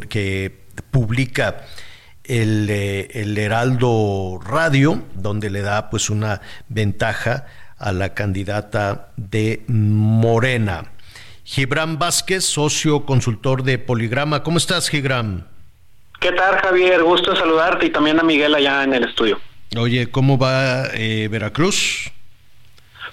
que publica el, eh, el, Heraldo Radio, donde le da pues una ventaja a la candidata de Morena. Gibran Vázquez, socio consultor de Poligrama. ¿Cómo estás, Gibran? ¿Qué tal, Javier? Gusto saludarte y también a Miguel allá en el estudio. Oye, ¿cómo va eh, Veracruz?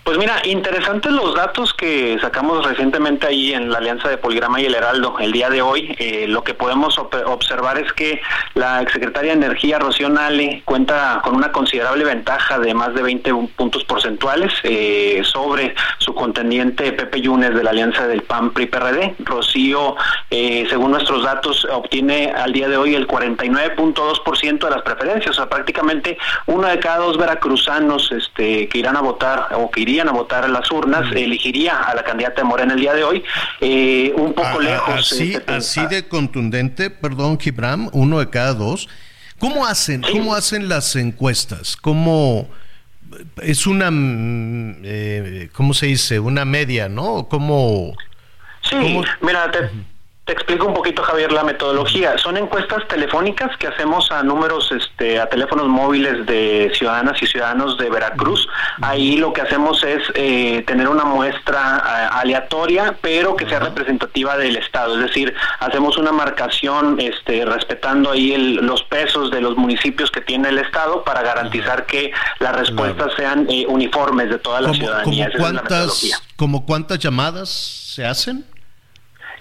Pues mira, interesantes los datos que sacamos recientemente ahí en la Alianza de Poligrama y el Heraldo el día de hoy. Eh, lo que podemos observar es que la exsecretaria de Energía, Rocío Nale, cuenta con una considerable ventaja de más de 20 puntos porcentuales eh, sobre su contendiente Pepe Yunes de la Alianza del PAN PRI-PRD. Rocío, eh, según nuestros datos, obtiene al día de hoy el 49.2% de las preferencias, o sea, prácticamente uno de cada dos veracruzanos este, que irán a votar o que irían a votar en las urnas, elegiría a la candidata de Morena el día de hoy, eh, un poco lejos. Así, este, así de contundente, perdón, Gibram, uno de cada dos. ¿Cómo hacen, cómo hacen las encuestas? ¿Cómo es una, mm, eh, cómo se dice, una media, ¿no? ¿Cómo? Sí, mira, te, te explico un poquito, Javier, la metodología. Son encuestas telefónicas que hacemos a números, este, a teléfonos móviles de ciudadanas y ciudadanos de Veracruz. Ahí lo que hacemos es eh, tener una muestra eh, aleatoria, pero que sea representativa del Estado. Es decir, hacemos una marcación este, respetando ahí los pesos de los municipios que tiene el Estado para garantizar que las respuestas sean eh, uniformes de toda la ciudadanía. cuántas, ¿Como cuántas llamadas se hacen?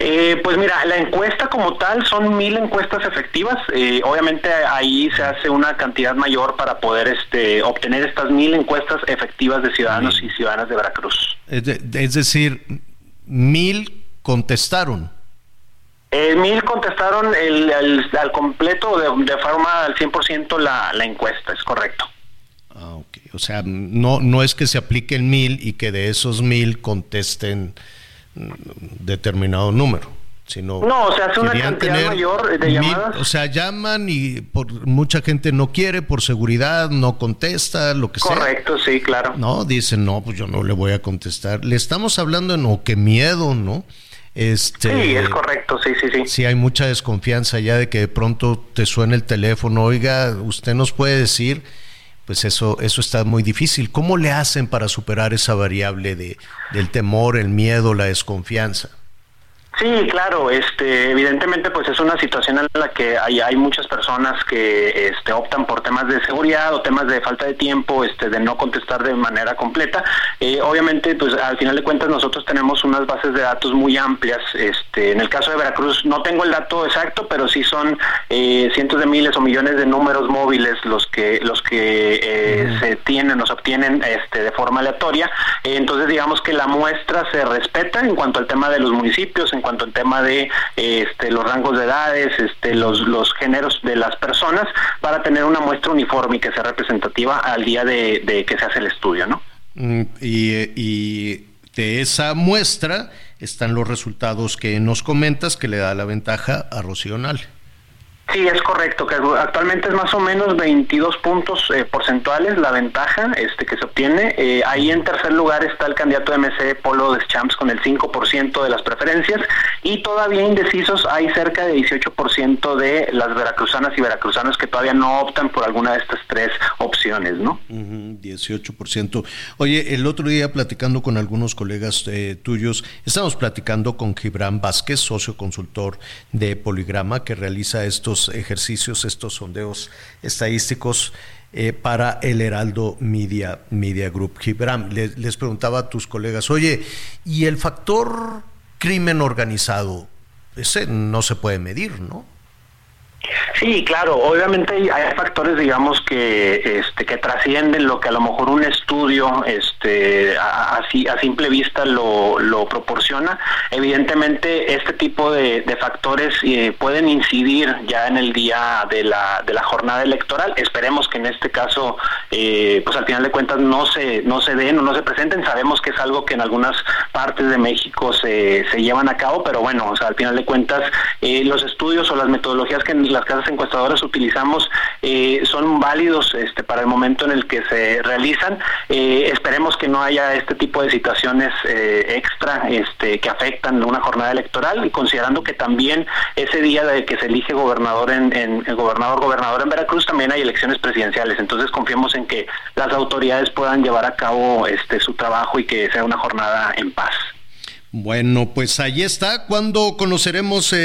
Eh, pues mira, la encuesta como tal son mil encuestas efectivas. Eh, obviamente ahí se hace una cantidad mayor para poder este, obtener estas mil encuestas efectivas de ciudadanos y ciudadanas de Veracruz. Es, decir, mil contestaron. Eh, mil contestaron el, al completo, de, forma al 100% la, la encuesta, es correcto. Ah, O sea, no, no es que se apliquen mil y que de esos mil contesten determinado número. Sino no, se hace una cantidad mayor de llamadas. O sea, llaman y por mucha gente no quiere por seguridad, no contesta, lo que sea. Correcto, sí, claro. No, dicen, no, pues yo no le voy a contestar. Le estamos hablando en, o qué miedo, ¿no? Este, sí, es correcto, sí, sí, sí. Sí, hay mucha desconfianza ya de que de pronto te suene el teléfono, oiga, usted nos puede decir pues eso, eso está muy difícil. ¿Cómo le hacen para superar esa variable de, del temor, el miedo, la desconfianza? Sí, claro, este, evidentemente pues es una situación en la que hay, hay muchas personas que este, optan por temas de seguridad o temas de falta de tiempo, este, de no contestar de manera completa. Eh, obviamente pues al final de cuentas nosotros tenemos unas bases de datos muy amplias. Este, en el caso de Veracruz no tengo el dato exacto, pero sí son eh, cientos de miles o millones de números móviles los que los que eh, se tienen, nos obtienen este, de forma aleatoria. entonces digamos que la muestra se respeta en cuanto al tema de los municipios, en cuanto al tema de este, los rangos de edades, este, los, géneros de las personas, para tener una muestra uniforme y que sea representativa al día de, que se hace el estudio, ¿no? Mm, y, de esa muestra están los resultados que nos comentas que le da la ventaja a Rocío. Sí, es correcto, que actualmente es más o menos 22 puntos eh, porcentuales la ventaja este que se obtiene. Eh, ahí en tercer lugar está el candidato de MC Polo Deschamps con el 5% de las preferencias y todavía indecisos hay cerca de 18% de las veracruzanas y veracruzanos que todavía no optan por alguna de estas tres opciones, ¿no? 18%. Oye, el otro día platicando con algunos colegas eh, tuyos, estamos platicando con Gibran Vázquez, socio consultor de Poligrama, que realiza estos ejercicios, estos sondeos estadísticos eh, para el Heraldo Media, Media Group. Gibram, les, les preguntaba a tus colegas, oye, ¿y el factor crimen organizado? Ese no se puede medir, ¿no? Sí, claro, obviamente hay factores, digamos, que este, que trascienden lo que a lo mejor un estudio este, a, a, simple vista lo, proporciona. Evidentemente, este tipo de, factores eh, pueden incidir ya en el día de la, de la jornada electoral. Esperemos que en este caso, eh, pues al final de cuentas no se, no se den o no se presenten. Sabemos que es algo que en algunas partes de México se, se llevan a cabo, pero bueno, o sea, al final de cuentas, eh, los estudios o las metodologías que las casas encuestadoras utilizamos eh, son válidos este, para el momento en el que se realizan. Eh, esperemos que no haya este tipo de situaciones eh, extra este, que afectan una jornada electoral y considerando que también ese día de que se elige gobernador en, gobernador gobernador en Veracruz también hay elecciones presidenciales. Entonces confiemos en que las autoridades puedan llevar a cabo este su trabajo y que sea una jornada en paz. Bueno, pues ahí está. ¿Cuándo conoceremos eh,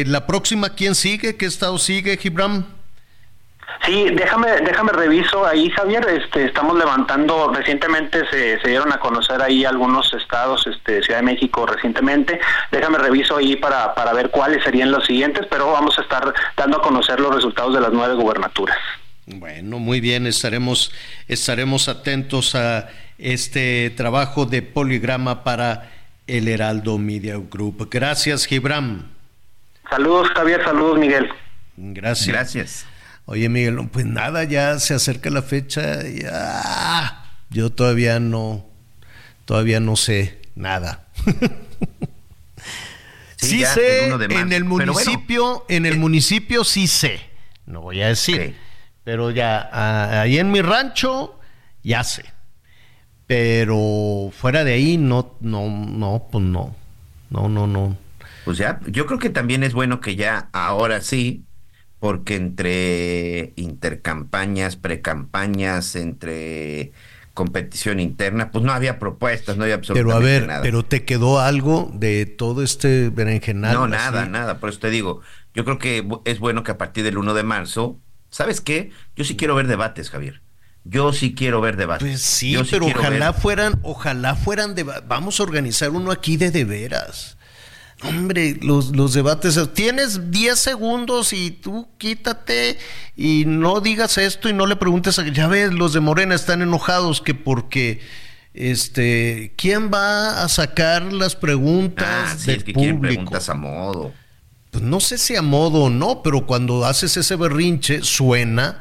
eh, la próxima? ¿Quién sigue? ¿Qué estado sigue, Gibram? Sí, déjame, déjame reviso ahí, Javier. Este, estamos levantando, recientemente se, se dieron a conocer ahí algunos estados, este, Ciudad de México recientemente. Déjame reviso ahí para, para ver cuáles serían los siguientes, pero vamos a estar dando a conocer los resultados de las nueve gubernaturas. Bueno, muy bien, estaremos, estaremos atentos a este trabajo de poligrama para el Heraldo Media Group. Gracias, Gibram. Saludos, Javier. Saludos, Miguel. Gracias. Gracias. Oye, Miguel, pues nada, ya se acerca la fecha. Ya. Yo todavía no, todavía no sé nada. sí, ya, sé, el en el bueno. municipio, en el municipio sí sé. No voy a decir. Pero ya, ah, ahí en mi rancho, ya sé. Pero fuera de ahí, no, no, no, pues no. No, no, no. Pues ya, yo creo que también es bueno que ya ahora sí, porque entre intercampañas, precampañas, entre competición interna, pues no había propuestas, no había absolutamente Pero a ver, nada. pero te quedó algo de todo este berenjenal. no, así? nada, nada. Por eso te digo, yo creo que es bueno que a partir del 1 de marzo, ¿sabes qué? Yo sí quiero ver debates, Javier. Yo sí quiero ver debates. Pues sí, Yo pero ojalá ver- fueran, ojalá fueran de, vamos a organizar uno aquí de de veras. Hombre, los, los debates, tienes 10 segundos y tú quítate y no digas esto y no le preguntes a, ya ves, los de Morena están enojados que porque este, ¿quién va a sacar las preguntas Ah, sí, del es que público? preguntas a modo. Pues no sé si a modo o no, pero cuando haces ese berrinche suena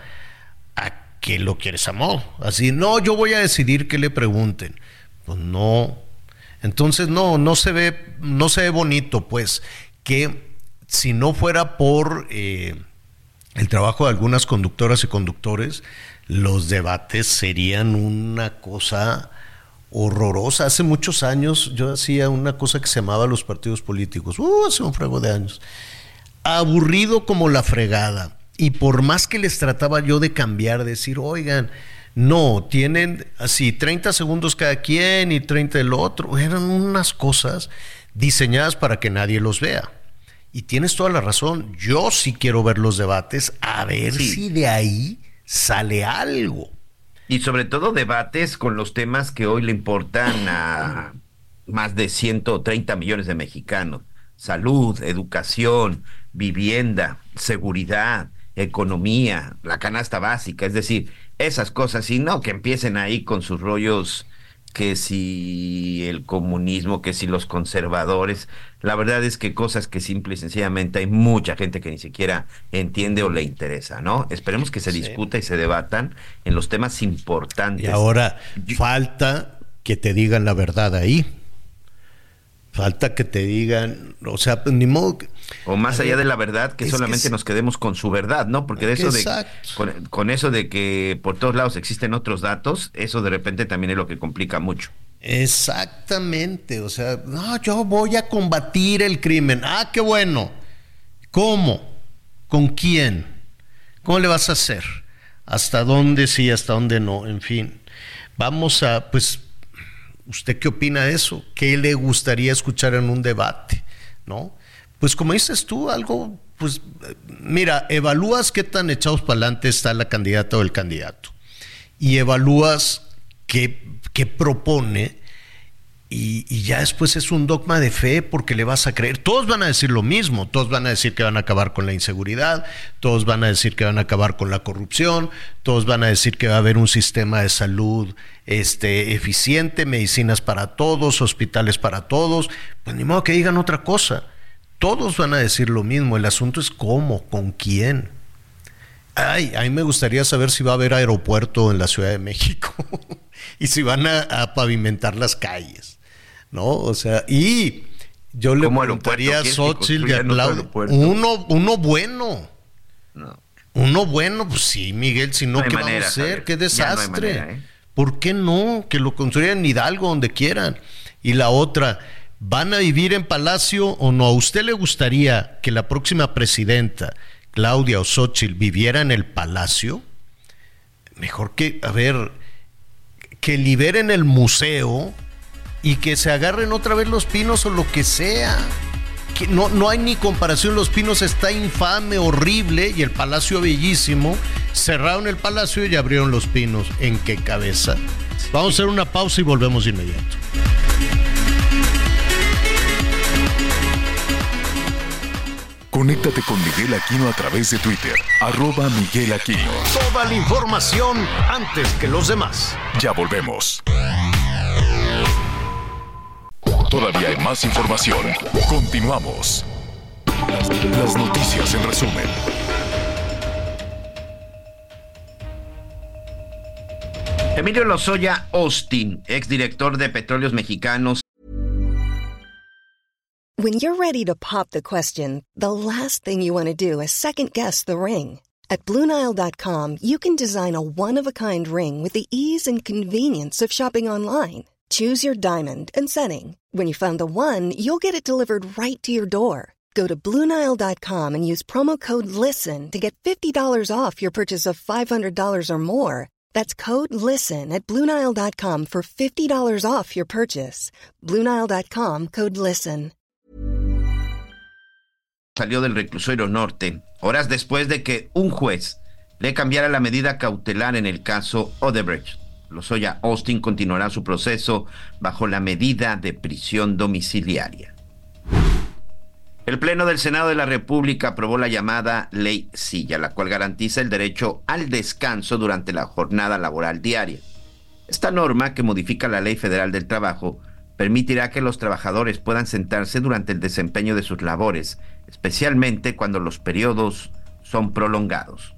a que lo quieres modo. Así, no, yo voy a decidir que le pregunten. Pues no. Entonces no, no se ve, no se ve bonito, pues, que si no fuera por eh, el trabajo de algunas conductoras y conductores, los debates serían una cosa horrorosa. Hace muchos años yo hacía una cosa que se llamaba los partidos políticos. Uh, hace un frego de años. Aburrido como la fregada. Y por más que les trataba yo de cambiar, decir, oigan, no, tienen así 30 segundos cada quien y 30 el otro. Eran unas cosas diseñadas para que nadie los vea. Y tienes toda la razón. Yo sí quiero ver los debates a ver si de ahí sale algo. Y sobre todo debates con los temas que hoy le importan a más de 130 millones de mexicanos. Salud, educación, vivienda, seguridad, economía, la canasta básica, es decir, esas cosas, y no que empiecen ahí con sus rollos que si el comunismo, que si los conservadores, la verdad es que cosas que simple y sencillamente hay mucha gente que ni siquiera entiende o le interesa, ¿no? Esperemos que se discuta y se debatan en los temas importantes. Y ahora falta que te digan la verdad ahí. Falta que te digan, o sea, pues, ni modo. que- O más allá ver, de la verdad, que solamente nos quedemos con su verdad, ¿no? Porque de eso de con, con eso de que por todos lados existen otros datos, eso de repente también es lo que complica mucho. Exactamente, o sea, no, yo voy a combatir el crimen. Ah, qué bueno. ¿Cómo? ¿Con quién? ¿Cómo le vas a hacer? ¿Hasta dónde sí, hasta dónde no? En fin, vamos a, pues, ¿usted qué opina de eso? ¿Qué le gustaría escuchar en un debate? ¿No? Pues como dices tú, algo, pues, mira, evalúas qué tan echados para adelante está la candidata o el candidato. Y evalúas qué, qué propone y, y ya después es un dogma de fe porque le vas a creer. Todos van a decir lo mismo, todos van a decir que van a acabar con la inseguridad, todos van a decir que van a acabar con la corrupción, todos van a decir que va a haber un sistema de salud este, eficiente, medicinas para todos, hospitales para todos. Pues ni modo que digan otra cosa. Todos van a decir lo mismo. El asunto es cómo, con quién. Ay, a mí me gustaría saber si va a haber aeropuerto en la Ciudad de México y si van a, a pavimentar las calles, ¿no? O sea, y yo le ¿Cómo preguntaría a Xochitl y a aeropuerto? uno, uno bueno, Uno bueno, pues sí, Miguel, si no, ¿qué manera, vamos a hacer? Javier. ¡Qué no desastre! manera, ¿eh? ¿Por qué no? Que lo construyan en Hidalgo, donde quieran. Y la otra, ¿van a vivir en Palacio o no? ¿A usted le gustaría que la próxima presidenta, Claudia o Xochitl, viviera en el Palacio? Mejor que, a ver, que liberen el museo y que se agarren otra vez los pinos o lo que sea. Que no, no hay ni comparación, los pinos está infame, horrible y el palacio bellísimo. Cerraron el palacio y abrieron los pinos. ¿En qué cabeza? Vamos a hacer una pausa y volvemos de inmediato. Conéctate con Miguel Aquino a través de Twitter, arroba Miguel Aquino. Toda la información antes que los demás. Ya volvemos. Todavía hay más información. Continuamos. Las, las noticias en resumen. Emilio Lozoya Austin, exdirector de Petróleos Mexicanos, When you're ready to pop the question, the last thing you want to do is second guess the ring. At Bluenile.com, you can design a one of a kind ring with the ease and convenience of shopping online. Choose your diamond and setting. When you find the one, you'll get it delivered right to your door. Go to Bluenile.com and use promo code LISTEN to get $50 off your purchase of $500 or more. That's code LISTEN at Bluenile.com for $50 off your purchase. Bluenile.com code LISTEN. salió del reclusorio norte, horas después de que un juez le cambiara la medida cautelar en el caso Odebrecht. Lozoya Austin continuará su proceso bajo la medida de prisión domiciliaria. El Pleno del Senado de la República aprobó la llamada Ley Silla, la cual garantiza el derecho al descanso durante la jornada laboral diaria. Esta norma, que modifica la Ley Federal del Trabajo, permitirá que los trabajadores puedan sentarse durante el desempeño de sus labores, especialmente cuando los periodos son prolongados.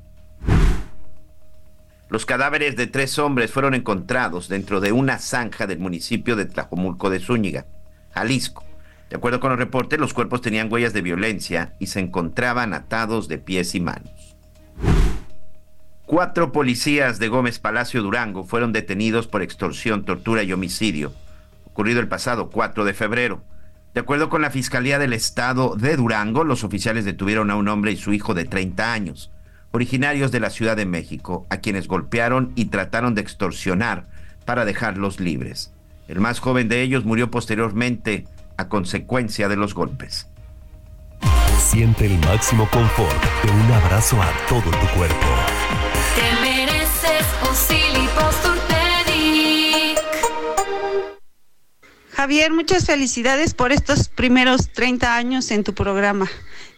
Los cadáveres de tres hombres fueron encontrados dentro de una zanja del municipio de Tlajomulco de Zúñiga, Jalisco. De acuerdo con los reportes, los cuerpos tenían huellas de violencia y se encontraban atados de pies y manos. Cuatro policías de Gómez Palacio Durango fueron detenidos por extorsión, tortura y homicidio, ocurrido el pasado 4 de febrero. De acuerdo con la Fiscalía del Estado de Durango, los oficiales detuvieron a un hombre y su hijo de 30 años, originarios de la Ciudad de México, a quienes golpearon y trataron de extorsionar para dejarlos libres. El más joven de ellos murió posteriormente a consecuencia de los golpes. Siente el máximo confort de un abrazo a todo tu cuerpo. Te mereces un. Javier, muchas felicidades por estos primeros 30 años en tu programa.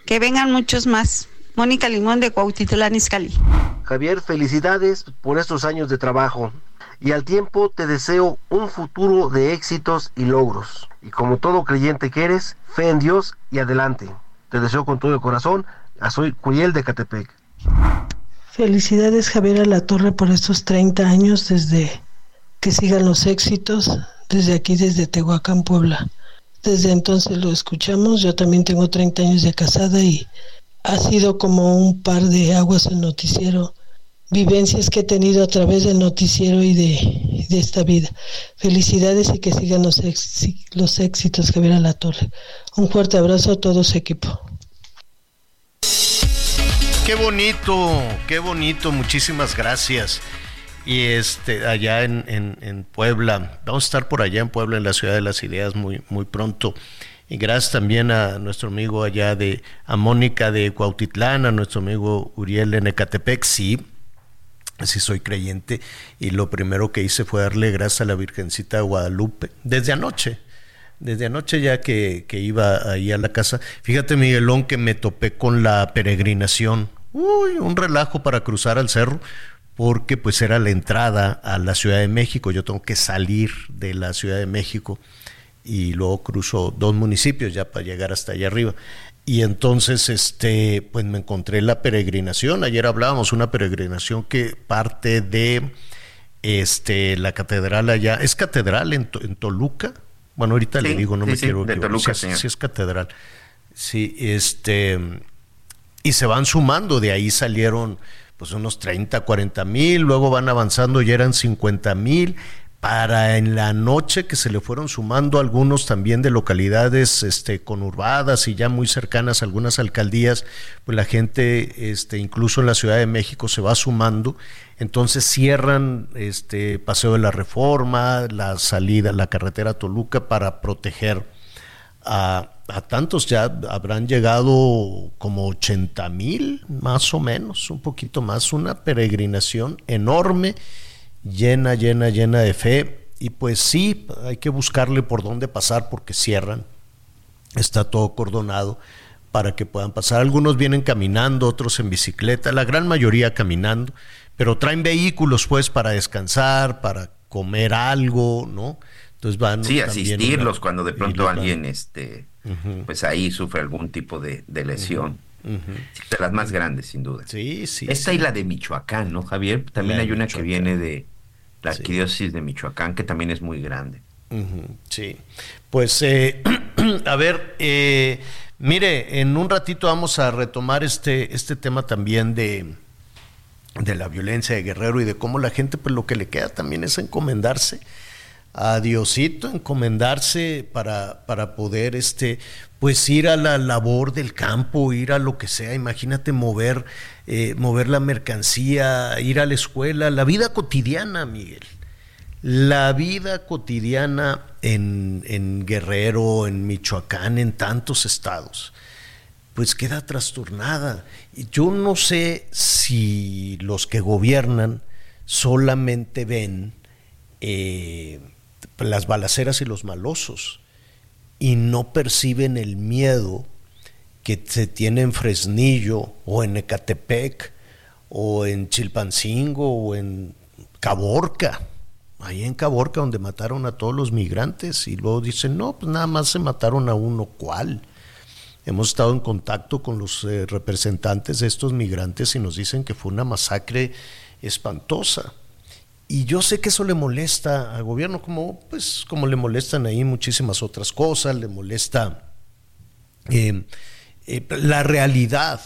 Que vengan muchos más. Mónica Limón de Cuautitlán Izcalli. Javier, felicidades por estos años de trabajo y al tiempo te deseo un futuro de éxitos y logros. Y como todo creyente que eres, fe en Dios y adelante. Te deseo con todo el corazón. a Soy Curiel de Catepec. Felicidades Javier a la Torre por estos 30 años desde que sigan los éxitos desde aquí, desde Tehuacán, Puebla. Desde entonces lo escuchamos, yo también tengo 30 años de casada y ha sido como un par de aguas el noticiero, vivencias que he tenido a través del noticiero y de, de esta vida. Felicidades y que sigan los, éxi- los éxitos Javier a la Torre. Un fuerte abrazo a todo su equipo. Qué bonito, qué bonito, muchísimas gracias. Y este, allá en, en- en Puebla, vamos a estar por allá en Puebla, en la ciudad de las ideas, muy, muy pronto. Y gracias también a nuestro amigo allá de, a Mónica de Cuautitlán, a nuestro amigo Uriel de Necatepec, sí, sí soy creyente. Y lo primero que hice fue darle gracias a la Virgencita de Guadalupe, desde anoche. Desde anoche ya que, que iba ahí a la casa. Fíjate, Miguelón, que me topé con la peregrinación. Uy, un relajo para cruzar al cerro, porque pues era la entrada a la Ciudad de México. Yo tengo que salir de la Ciudad de México y luego cruzo dos municipios ya para llegar hasta allá arriba. Y entonces, este, pues me encontré la peregrinación. Ayer hablábamos una peregrinación que parte de este, la catedral allá. ¿Es catedral en, en Toluca? Bueno, ahorita le digo, no sí, me sí, quiero de equivocar. Toluca, Sí, señor. sí es catedral. Sí, este y se van sumando, de ahí salieron pues unos 30, 40 mil, luego van avanzando y eran 50 mil, para en la noche que se le fueron sumando algunos también de localidades este, conurbadas y ya muy cercanas a algunas alcaldías, pues la gente, este, incluso en la Ciudad de México, se va sumando. Entonces cierran este Paseo de la Reforma, la salida, la carretera Toluca para proteger a, tantos. Ya habrán llegado como 80 mil, más o menos, un poquito más, una peregrinación enorme llena, llena, llena de fe. Y pues sí, hay que buscarle por dónde pasar porque cierran. Está todo cordonado para que puedan pasar. Algunos vienen caminando, otros en bicicleta, la gran mayoría caminando, pero traen vehículos pues para descansar, para comer algo, ¿no? Entonces van sí, asistirlos cuando de pronto alguien, este, pues ahí sufre algún tipo de, lesión. De las más grandes, sin duda. Sí, sí. Esta y la de Michoacán, ¿no, Javier? También hay una que viene de la arquidiócesis de Michoacán, que también es muy grande. Sí. Pues, eh, a ver, eh, mire, en un ratito vamos a retomar este, este tema también de, de la violencia de Guerrero y de cómo la gente, pues lo que le queda también es encomendarse a Diosito, encomendarse para, para poder este, pues ir a la labor del campo, ir a lo que sea, imagínate mover, eh, mover la mercancía, ir a la escuela, la vida cotidiana, Miguel. La vida cotidiana en, en Guerrero, en Michoacán, en tantos estados, pues queda trastornada. Y yo no sé si los que gobiernan solamente ven eh, las balaceras y los malosos y no perciben el miedo que se tiene en Fresnillo o en Ecatepec o en Chilpancingo o en Caborca, ahí en Caborca donde mataron a todos los migrantes y luego dicen, no, pues nada más se mataron a uno, ¿cuál? Hemos estado en contacto con los eh, representantes de estos migrantes y nos dicen que fue una masacre espantosa. Y yo sé que eso le molesta al gobierno, como, pues, como le molestan ahí muchísimas otras cosas, le molesta eh, eh, la realidad.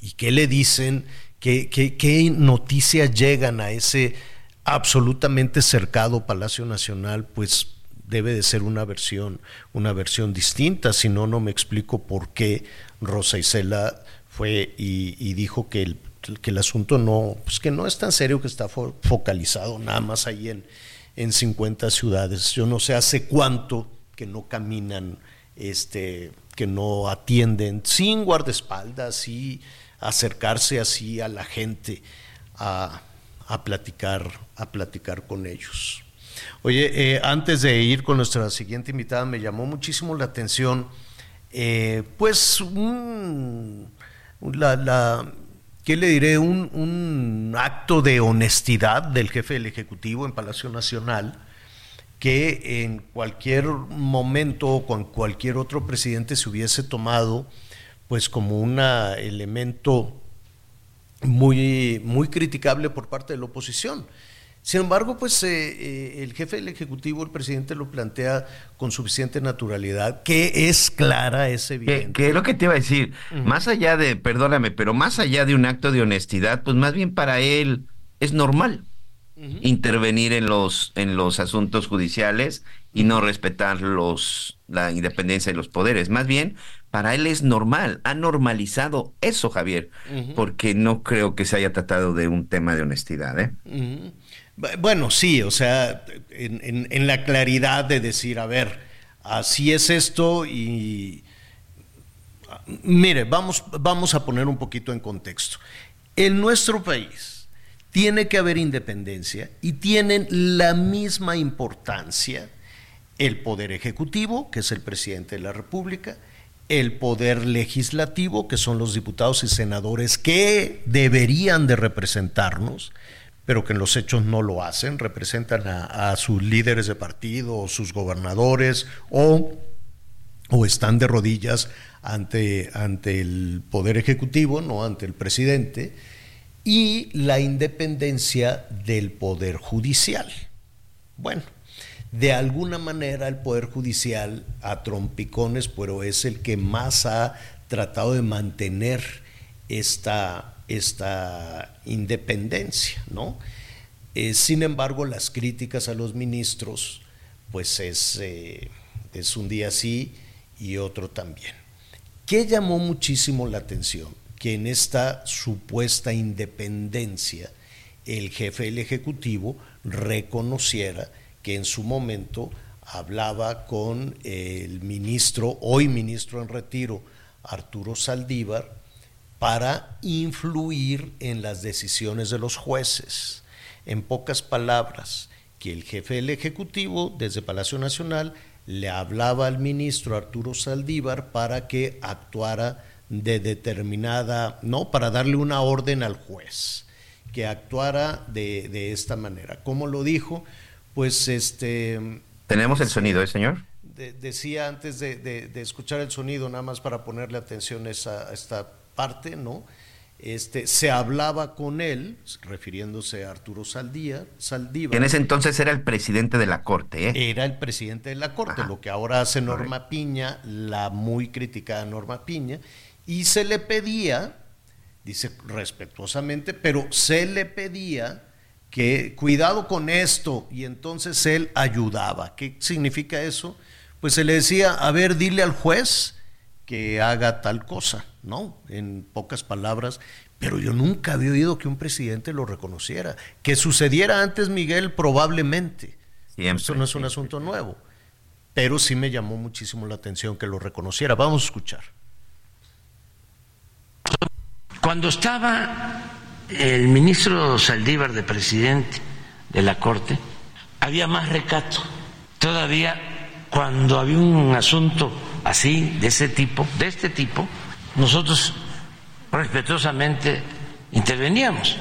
¿Y qué le dicen? ¿Qué, qué, noticias llegan a ese absolutamente cercado Palacio Nacional? Pues debe de ser una versión, una versión distinta, si no, no me explico por qué Rosa Isela fue y dijo que el que el asunto no, pues que no es tan serio que está focalizado nada más ahí en, en 50 ciudades. Yo no sé hace cuánto que no caminan, este, que no atienden sin guardaespaldas y acercarse así a la gente a, platicar, a platicar con ellos. Oye, eh, antes de ir con nuestra siguiente invitada, me llamó muchísimo la atención, eh, pues, la, ¿qué le diré? Un, acto de honestidad del jefe del Ejecutivo en Palacio Nacional que en cualquier momento o con cualquier otro presidente se hubiese tomado pues como un elemento muy, muy criticable por parte de la oposición. Sin embargo, pues eh, eh, el jefe del Ejecutivo, el presidente, lo plantea con suficiente naturalidad, que es clara, es evidente. Que, es lo que te iba a decir, más allá de, perdóname, pero más allá de un acto de honestidad, pues más bien para él es normal intervenir en los, en los asuntos judiciales y no respetar los, la independencia de los poderes. Más bien, para él es normal, ha normalizado eso, Javier, porque no creo que se haya tratado de un tema de honestidad. ¿eh? Bueno, sí, o sea, en, la claridad de decir, a ver, así es esto y... Mire, vamos, vamos a poner un poquito en contexto. En nuestro país tiene que haber independencia y tienen la misma importancia el poder ejecutivo, que es el presidente de la República, el poder legislativo, que son los diputados y senadores que deberían de representarnos, pero que en los hechos no lo hacen, representan a, sus líderes de partido o sus gobernadores o, o están de rodillas ante, ante el Poder Ejecutivo, no ante el presidente, y la independencia del Poder Judicial. Bueno, de alguna manera el Poder Judicial a trompicones, pero es el que más ha tratado de mantener esta, esta independencia, ¿no? Eh, sin embargo, las críticas a los ministros, pues es, eh, es un día sí y otro también. ¿Qué llamó muchísimo la atención? Que en esta supuesta independencia, el jefe del Ejecutivo reconociera que en su momento hablaba con el ministro, hoy ministro en retiro, Arturo Saldívar, para influir en las decisiones de los jueces. En pocas palabras, que el jefe del Ejecutivo, desde Palacio Nacional, le hablaba al ministro Arturo Saldívar para que actuara de determinada, no, para darle una orden al juez, que actuara de, de esta manera. ¿Cómo lo dijo? Pues este... ¿Tenemos el sonido, ¿eh, señor? decía antes de, de, escuchar el sonido, nada más para ponerle atención a, esta parte, ¿no? Este, se hablaba con él, refiriéndose a Arturo Saldía, Saldívar. En ese entonces era el presidente de la Corte. ¿eh? Era el presidente de la Corte, lo que ahora hace Norma Piña, la muy criticada Norma Piña, y se le pedía, dice respetuosamente, pero se le pedía que cuidado con esto, y entonces él ayudaba. ¿Qué significa eso? Pues se le decía, a ver, dile al juez que haga tal cosa, ¿no? En pocas palabras, pero yo nunca había oído que un presidente lo reconociera. Que sucediera antes, Miguel, probablemente. Siempre, Esto no es un asunto nuevo, pero sí me llamó muchísimo la atención que lo reconociera. Vamos a escuchar. Cuando estaba el ministro Saldívar de presidente de la Corte, había más recato. Todavía cuando había un asunto así, de ese tipo, de este tipo, nosotros respetuosamente interveníamos.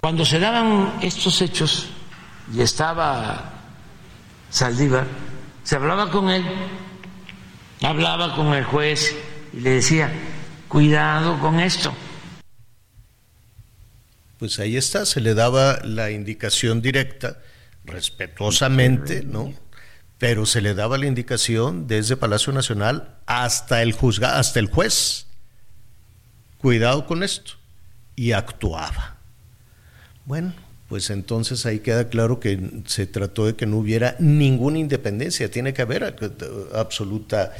Cuando se daban estos hechos y estaba Saldívar, se hablaba con él, hablaba con el juez y le decía, cuidado con esto. Pues ahí está, se le daba la indicación directa, respetuosamente, ¿no? Pero se le daba la indicación desde Palacio Nacional hasta el juzgado, hasta el juez. Cuidado con esto. Y actuaba. Bueno, pues entonces ahí queda claro que se trató de que no hubiera ninguna independencia. Tiene que haber absoluta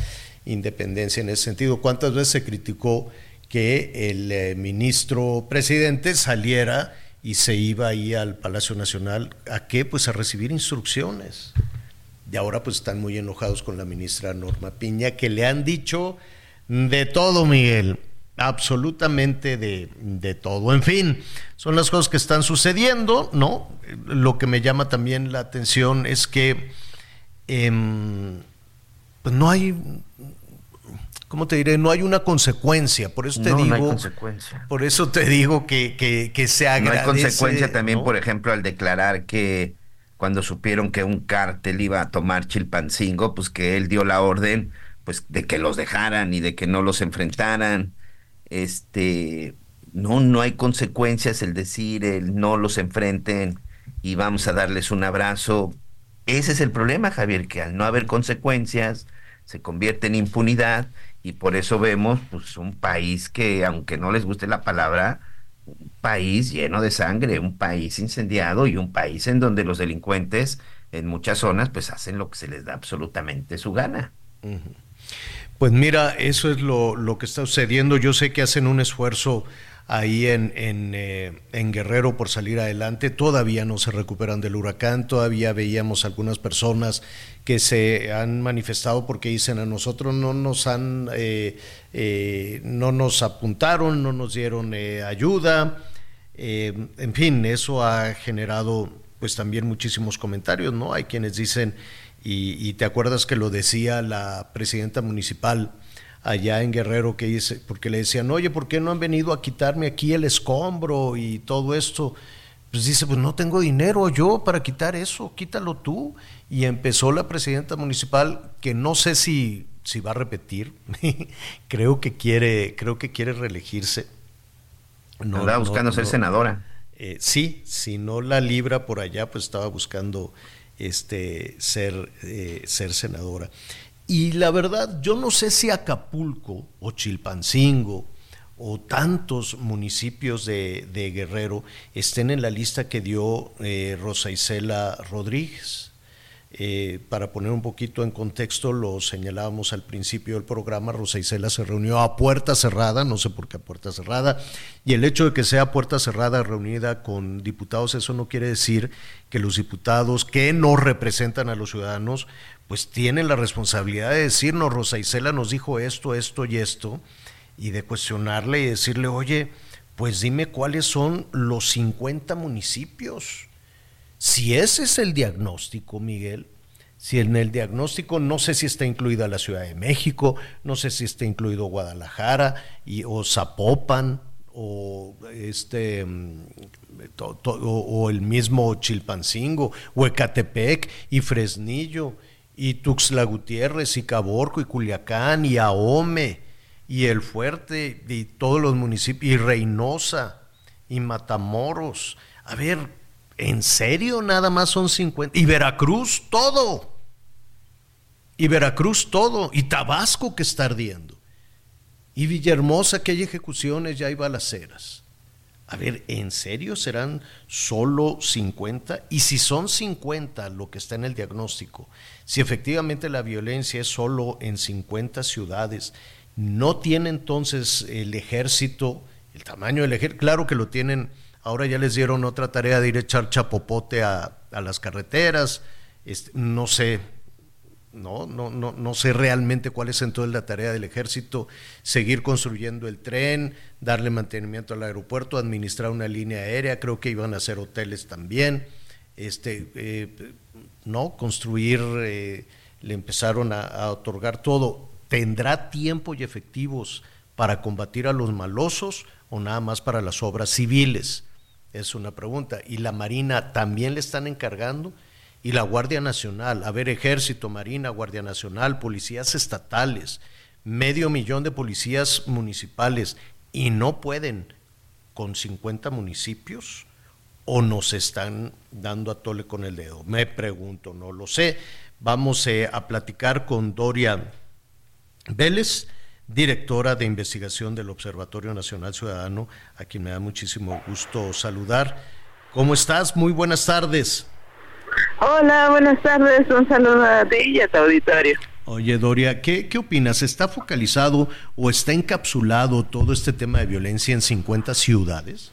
independencia en ese sentido. ¿Cuántas veces se criticó que el eh, ministro presidente saliera y se iba ahí al Palacio Nacional? ¿A qué? Pues a recibir instrucciones. Y ahora pues están muy enojados con la ministra Norma Piña, que le han dicho de todo, Miguel, absolutamente de, de, todo. En fin, son las cosas que están sucediendo, ¿no? Lo que me llama también la atención es que eh, pues no hay, ¿cómo te diré? No hay una consecuencia, por eso te no, digo, no hay consecuencia. por eso te digo que, que, que se agradece. No hay consecuencia también, ¿no? por ejemplo, al declarar que cuando supieron que un cártel iba a tomar Chilpancingo, pues que él dio la orden pues de que los dejaran y de que no los enfrentaran. Este, no no hay consecuencias el decir el no los enfrenten y vamos a darles un abrazo. Ese es el problema, Javier, que al no haber consecuencias se convierte en impunidad y por eso vemos pues un país que aunque no les guste la palabra, país lleno de sangre, un país incendiado y un país en donde los delincuentes en muchas zonas pues hacen lo que se les da absolutamente su gana. Pues mira, eso es lo, lo, que está sucediendo. Yo sé que hacen un esfuerzo ahí en, en, eh, en, Guerrero por salir adelante. Todavía no se recuperan del huracán. Todavía veíamos algunas personas que se han manifestado porque dicen a nosotros no nos han, eh, eh, no nos apuntaron, no nos dieron eh, ayuda. en fin, eso ha generado pues también muchísimos comentarios, ¿no? Hay quienes dicen y, y, te acuerdas que lo decía la presidenta municipal allá en Guerrero, que dice, porque le decían, oye, ¿por qué no han venido a quitarme aquí el escombro y todo esto? Pues dice, pues no tengo dinero yo para quitar eso, quítalo tú. Y empezó la presidenta municipal, que no sé si, si va a repetir, creo que quiere, creo que quiere reelegirse. No, Andaba buscando no, ser no, senadora. Eh, sí, si no la libra por allá, pues estaba buscando este, ser, eh, ser senadora. Y la verdad, yo no sé si Acapulco o Chilpancingo o tantos municipios de, Guerrero estén en la lista que dio eh, Rosa Isela Rodríguez. Eh, para poner un poquito en contexto, lo señalábamos al principio del programa, Rosa Isela se reunió a puerta cerrada, no sé por qué a puerta cerrada, y el hecho de que sea puerta cerrada reunida con diputados, eso no quiere decir que los diputados que no representan a los ciudadanos, pues tienen la responsabilidad de decirnos, Rosa Isela nos dijo esto, esto y esto, y de cuestionarle y decirle, oye, pues dime cuáles son los 50 municipios si ese es el diagnóstico, Miguel, si en el diagnóstico no sé si está incluida la Ciudad de México, no sé si está incluido Guadalajara y, o Zapopan o este mm, o, el mismo Chilpancingo o Ecatepec y Fresnillo y Tuxtla Gutiérrez y Caborco y Culiacán y Ahome y El Fuerte y todos los municipios y Reynosa y Matamoros. A ver, ¿En serio nada más son 50? Y Veracruz todo. Y Veracruz todo. Y Tabasco que está ardiendo. Y Villahermosa que hay ejecuciones, ya hay balaceras. A ver, ¿en serio serán solo 50? Y si son 50 lo que está en el diagnóstico, si efectivamente la violencia es solo en 50 ciudades, ¿no tiene entonces el ejército, el tamaño del ejército? Claro que lo tienen Ahora ya les dieron otra tarea de ir a echar chapopote a, las carreteras. Este, no sé, no, no, no, no sé realmente cuál es entonces la tarea del ejército, seguir construyendo el tren, darle mantenimiento al aeropuerto, administrar una línea aérea, creo que iban a hacer hoteles también, este, eh, no, construir, eh, le empezaron a, a, otorgar todo. ¿Tendrá tiempo y efectivos para combatir a los malosos o nada más para las obras civiles? Es una pregunta. ¿Y la Marina también le están encargando? ¿Y la Guardia Nacional? A ver, Ejército, Marina, Guardia Nacional, policías estatales, medio millón de policías municipales, y no pueden con 50 municipios o nos están dando a tole con el dedo. Me pregunto, no lo sé. Vamos eh, a platicar con Doria Vélez directora de investigación del Observatorio Nacional Ciudadano, a quien me da muchísimo gusto saludar. ¿Cómo estás? Muy buenas tardes. Hola, buenas tardes. Un saludo a ti y a tu auditorio. Oye, Doria, ¿qué, ¿qué opinas? ¿Está focalizado o está encapsulado todo este tema de violencia en 50 ciudades?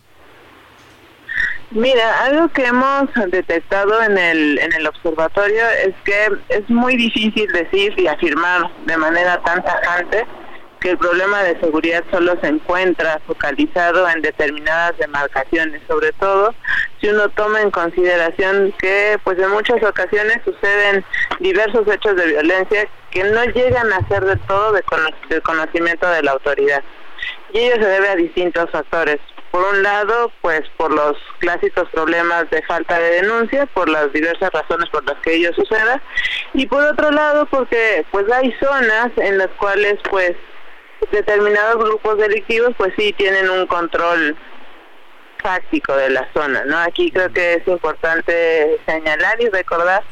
Mira, algo que hemos detectado en el, en el observatorio es que es muy difícil decir y afirmar de manera tan tajante que el problema de seguridad solo se encuentra focalizado en determinadas demarcaciones, sobre todo si uno toma en consideración que pues en muchas ocasiones suceden diversos hechos de violencia que no llegan a ser de todo de, conocimiento de la autoridad. Y ello se debe a distintos factores. Por un lado, pues por los clásicos problemas de falta de denuncia, por las diversas razones por las que ello suceda, y por otro lado, porque pues hay zonas en las cuales pues determinados grupos delictivos pues sí tienen un control fáctico de la zona, ¿no? Aquí creo que es importante señalar y recordar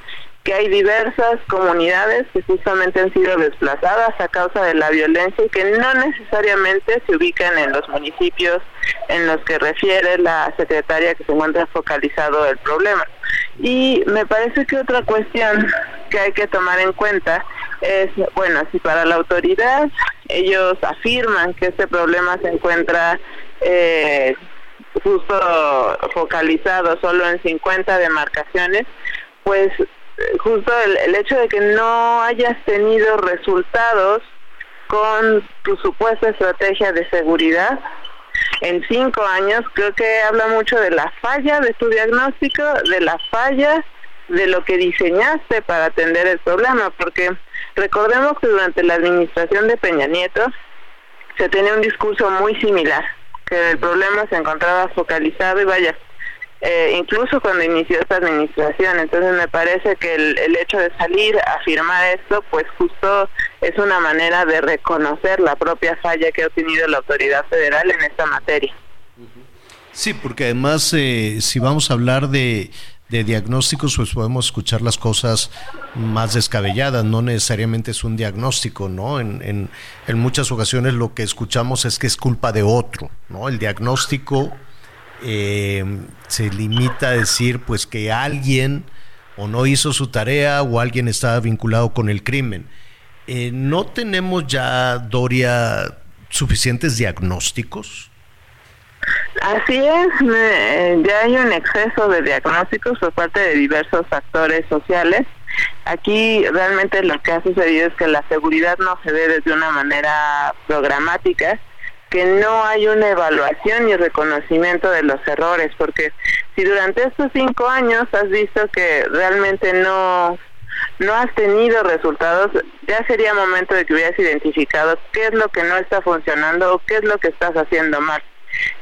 que hay diversas comunidades que justamente han sido desplazadas a causa de la violencia y que no necesariamente se ubican en los municipios en los que refiere la secretaria que se encuentra focalizado el problema. Y me parece que otra cuestión que hay que tomar en cuenta es, bueno, si para la autoridad ellos afirman que este problema se encuentra eh, justo focalizado solo en 50 demarcaciones, pues justo el, hecho de que no hayas tenido resultados con tu supuesta estrategia de seguridad en cinco años, creo que habla mucho de la falla de tu diagnóstico, de la falla de lo que diseñaste para atender el problema, porque recordemos que durante la administración de Peña Nieto se tenía un discurso muy similar, que el problema se encontraba focalizado y vaya, eh, incluso cuando inició esta administración. Entonces me parece que el, hecho de salir a afirmar esto, pues justo es una manera de reconocer la propia falla que ha tenido la autoridad federal en esta materia. Sí, porque además eh, si vamos a hablar de, de diagnósticos, pues podemos escuchar las cosas más descabelladas, no necesariamente es un diagnóstico, ¿no? En, en muchas ocasiones lo que escuchamos es que es culpa de otro, ¿no? El diagnóstico eh, se limita a decir, pues, que alguien o no hizo su tarea o alguien estaba vinculado con el crimen. Eh, ¿No tenemos ya, Doria, suficientes diagnósticos? Así es, eh, ya hay un exceso de diagnósticos por parte de diversos actores sociales. Aquí realmente lo que ha sucedido es que la seguridad no se ve desde una manera programática, que no hay una evaluación y reconocimiento de los errores, porque si durante estos cinco años has visto que realmente no no has tenido resultados, ya sería momento de que hubieras identificado qué es lo que no está funcionando o qué es lo que estás haciendo mal.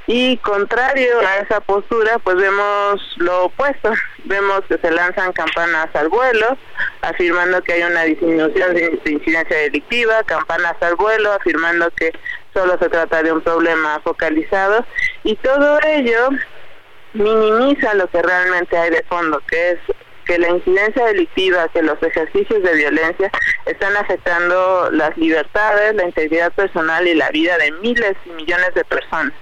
Y contrario a esa postura, pues vemos lo opuesto. Vemos que se lanzan campanas al vuelo, afirmando que hay una disminución de incidencia delictiva, campanas al vuelo, afirmando que solo se trata de un problema focalizado. Y todo ello minimiza lo que realmente hay de fondo, que es que la incidencia delictiva, que los ejercicios de violencia están afectando las libertades, la integridad personal y la vida de miles y millones de personas.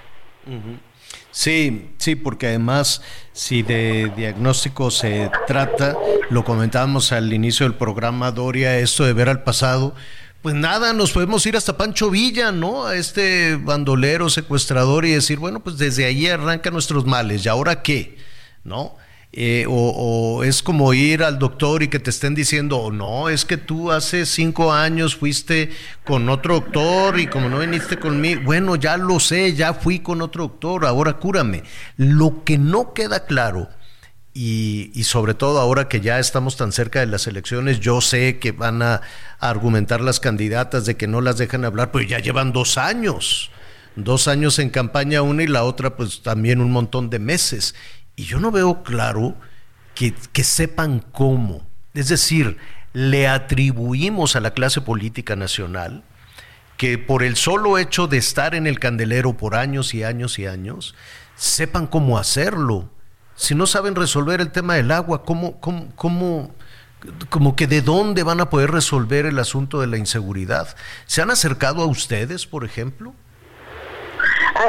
Sí, sí, porque además si de diagnóstico se trata, lo comentábamos al inicio del programa, Doria, esto de ver al pasado, pues nada, nos podemos ir hasta Pancho Villa, ¿no? A este bandolero, secuestrador y decir, bueno, pues desde ahí arrancan nuestros males, ¿y ahora qué? ¿No? Eh, o, es como ir al doctor y que te estén diciendo, oh, no, es que tú hace cinco años fuiste con otro doctor y como no viniste conmigo, bueno, ya lo sé, ya fui con otro doctor, ahora cúrame. Lo que no queda claro, y, y sobre todo ahora que ya estamos tan cerca de las elecciones, yo sé que van a, argumentar las candidatas de que no las dejan hablar, pero ya llevan dos años dos años en campaña una y la otra pues también un montón de meses. Y yo no veo claro que, sepan cómo. Es decir, le atribuimos a la clase política nacional que por el solo hecho de estar en el candelero por años y años y años, sepan cómo hacerlo. Si no saben resolver el tema del agua, ¿cómo, cómo, cómo, como que de dónde van a poder resolver el asunto de la inseguridad? ¿Se han acercado a ustedes, por ejemplo?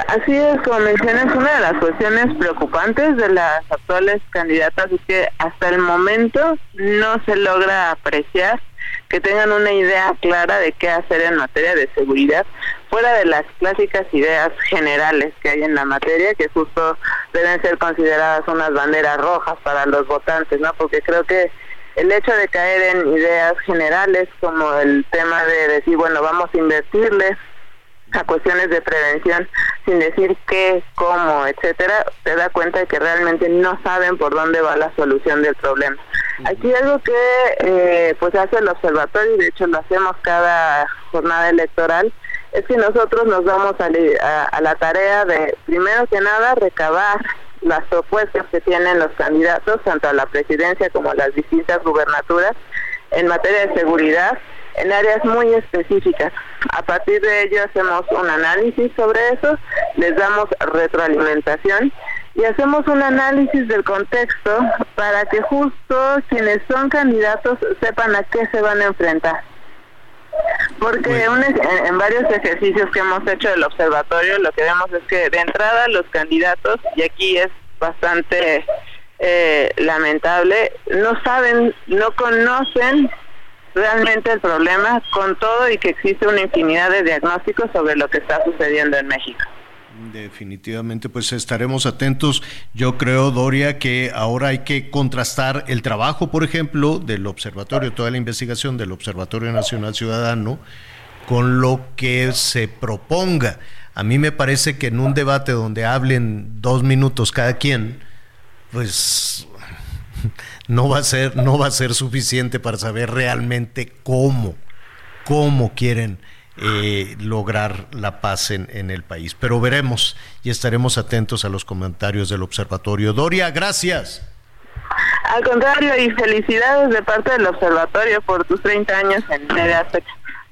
Así es, como mencionas, una de las cuestiones preocupantes de las actuales candidatas es que hasta el momento no se logra apreciar que tengan una idea clara de qué hacer en materia de seguridad, fuera de las clásicas ideas generales que hay en la materia, que justo deben ser consideradas unas banderas rojas para los votantes, ¿no? Porque creo que el hecho de caer en ideas generales como el tema de decir, bueno, vamos a invertirles a cuestiones de prevención sin decir qué, cómo, etcétera, te da cuenta de que realmente no saben por dónde va la solución del problema. Aquí algo que eh, pues hace el observatorio y de hecho lo hacemos cada jornada electoral es que nosotros nos vamos a, a la tarea de primero que nada recabar las propuestas que tienen los candidatos tanto a la presidencia como a las distintas gubernaturas en materia de seguridad en áreas muy específicas. A partir de ello hacemos un análisis sobre eso, les damos retroalimentación y hacemos un análisis del contexto para que justo quienes son candidatos sepan a qué se van a enfrentar. Porque en, varios ejercicios que hemos hecho del observatorio lo que vemos es que de entrada los candidatos, y aquí es bastante eh, lamentable, no saben, no conocen realmente el problema con todo y que existe una infinidad de diagnósticos sobre lo que está sucediendo en México. Definitivamente, pues estaremos atentos. Yo creo, Doria, que ahora hay que contrastar el trabajo, por ejemplo, del observatorio, toda la investigación del Observatorio Nacional Ciudadano, con lo que se proponga. A mí me parece que en un debate donde hablen dos minutos cada quien, pues no va a ser, no va a ser suficiente para saber realmente cómo, cómo quieren eh, lograr la paz en, en, el país. Pero veremos y estaremos atentos a los comentarios del observatorio. Doria, gracias. Al contrario, y felicidades de parte del observatorio por tus 30 años en Media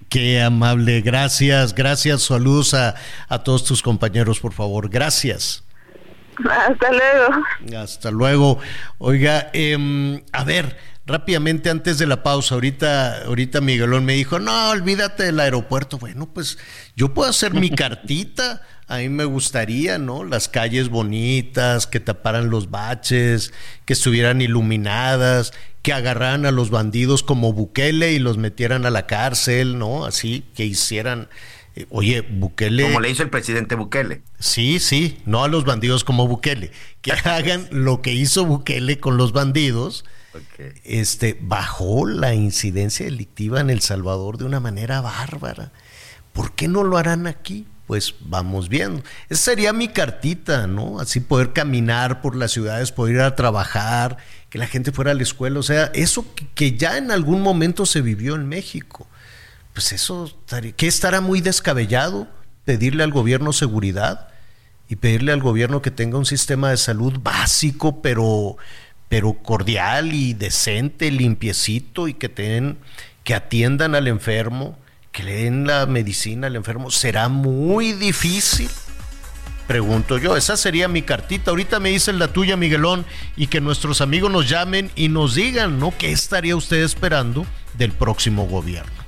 Qué amable, gracias, gracias, saludos a, a todos tus compañeros, por favor, gracias. Hasta luego. Hasta luego. Oiga, em, a ver, rápidamente antes de la pausa, ahorita, ahorita Miguelón me dijo, no, olvídate del aeropuerto. Bueno, pues yo puedo hacer mi cartita. A mí me gustaría, ¿no? Las calles bonitas, que taparan los baches, que estuvieran iluminadas, que agarraran a los bandidos como Bukele y los metieran a la cárcel, ¿no? Así, que hicieran... eh, Oye, Bukele... Como le hizo el presidente Bukele. Sí, sí, no a los bandidos como Bukele. Que hagan lo que hizo Bukele con los bandidos. Este, bajó la incidencia delictiva en El Salvador de una manera bárbara. ¿Por qué no lo harán aquí? Pues vamos viendo. Esa sería mi cartita, ¿no? Así poder caminar por las ciudades, poder ir a trabajar, que la gente fuera a la escuela. O sea, eso que, que ya en algún momento se vivió en México. Pues eso, ¿qué estará muy descabellado? Pedirle al gobierno seguridad y pedirle al gobierno que tenga un sistema de salud básico, pero, pero cordial y decente, limpiecito y que ten, que atiendan al enfermo, que le den la medicina al enfermo. ¿Será muy difícil? Pregunto yo, esa sería mi cartita. Ahorita me dicen la tuya, Miguelón, y que nuestros amigos nos llamen y nos digan, ¿no? ¿Qué estaría usted esperando del próximo gobierno?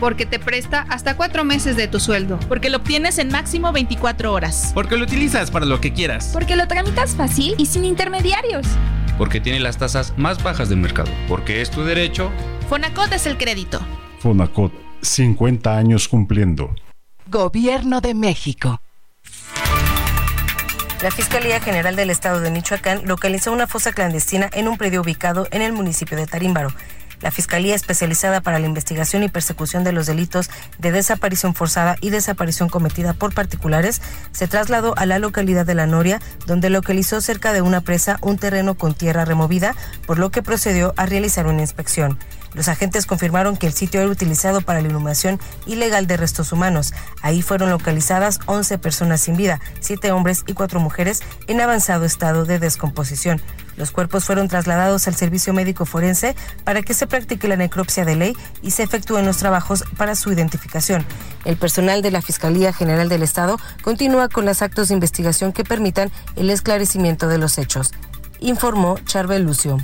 Porque te presta hasta cuatro meses de tu sueldo. Porque lo obtienes en máximo 24 horas. Porque lo utilizas para lo que quieras. Porque lo tramitas fácil y sin intermediarios. Porque tiene las tasas más bajas del mercado. Porque es tu derecho. Fonacot es el crédito. Fonacot, 50 años cumpliendo. Gobierno de México. La Fiscalía General del Estado de Michoacán localizó una fosa clandestina en un predio ubicado en el municipio de Tarímbaro. La Fiscalía especializada para la investigación y persecución de los delitos de desaparición forzada y desaparición cometida por particulares se trasladó a la localidad de La Noria, donde localizó cerca de una presa un terreno con tierra removida, por lo que procedió a realizar una inspección. Los agentes confirmaron que el sitio era utilizado para la inhumación ilegal de restos humanos. Ahí fueron localizadas 11 personas sin vida, 7 hombres y 4 mujeres en avanzado estado de descomposición. Los cuerpos fueron trasladados al servicio médico forense para que se practique la necropsia de ley y se efectúen los trabajos para su identificación. El personal de la Fiscalía General del Estado continúa con los actos de investigación que permitan el esclarecimiento de los hechos. Informó Charbel Lucio.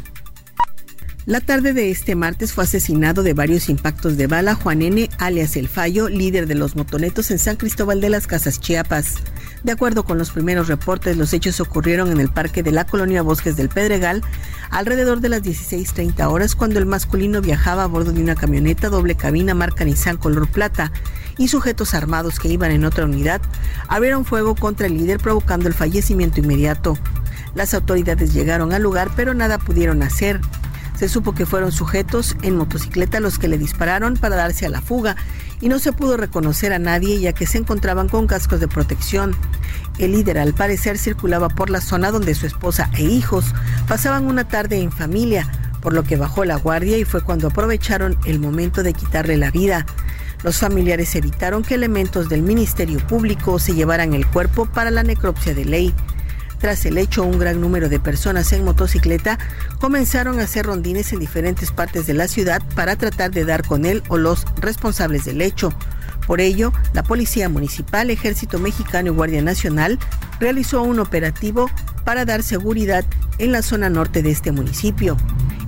La tarde de este martes fue asesinado de varios impactos de bala Juan N., alias El Fallo, líder de los motonetos en San Cristóbal de las Casas Chiapas. De acuerdo con los primeros reportes, los hechos ocurrieron en el parque de la colonia Bosques del Pedregal alrededor de las 16.30 horas cuando el masculino viajaba a bordo de una camioneta doble cabina marca Nissan color plata y sujetos armados que iban en otra unidad abrieron fuego contra el líder provocando el fallecimiento inmediato. Las autoridades llegaron al lugar pero nada pudieron hacer. Se supo que fueron sujetos en motocicleta los que le dispararon para darse a la fuga y no se pudo reconocer a nadie ya que se encontraban con cascos de protección. El líder al parecer circulaba por la zona donde su esposa e hijos pasaban una tarde en familia, por lo que bajó la guardia y fue cuando aprovecharon el momento de quitarle la vida. Los familiares evitaron que elementos del Ministerio Público se llevaran el cuerpo para la necropsia de ley. Tras el hecho, un gran número de personas en motocicleta comenzaron a hacer rondines en diferentes partes de la ciudad para tratar de dar con él o los responsables del hecho. Por ello, la Policía Municipal, Ejército Mexicano y Guardia Nacional realizó un operativo para dar seguridad en la zona norte de este municipio.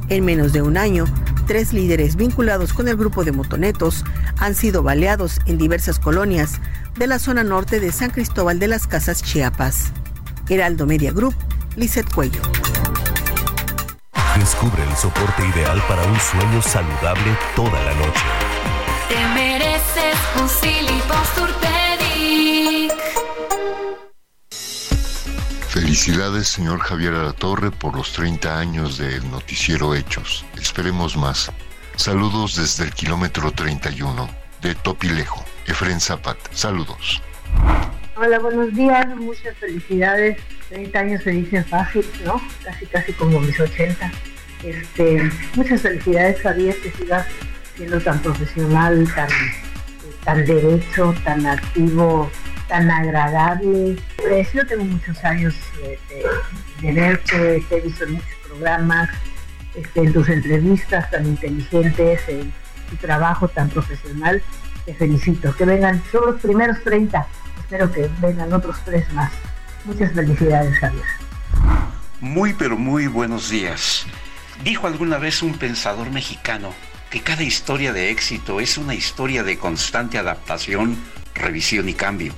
En menos de un año, tres líderes vinculados con el grupo de motonetos han sido baleados en diversas colonias de la zona norte de San Cristóbal de las Casas Chiapas. Heraldo Media Group, Lizeth Cuello. Descubre el soporte ideal para un sueño saludable toda la noche. Te mereces un. Felicidades, señor Javier Alatorre, por los 30 años del noticiero Hechos. Esperemos más. Saludos desde el kilómetro 31 de Topilejo. Efren Zapat. Saludos. Hola, buenos días, muchas felicidades. 30 años se dicen fácil, ¿no? Casi, casi como mis 80. Este, muchas felicidades, Javier, que sigas siendo tan profesional, tan, tan derecho, tan activo, tan agradable. Pues, yo tengo muchos años de, de, verte, te he visto en muchos programas, este, en tus entrevistas tan inteligentes, en tu trabajo tan profesional. Te felicito. Que vengan, son los primeros 30. Espero que vengan otros tres más. Muchas felicidades, Javier. Muy, pero muy buenos días. Dijo alguna vez un pensador mexicano que cada historia de éxito es una historia de constante adaptación, revisión y cambio.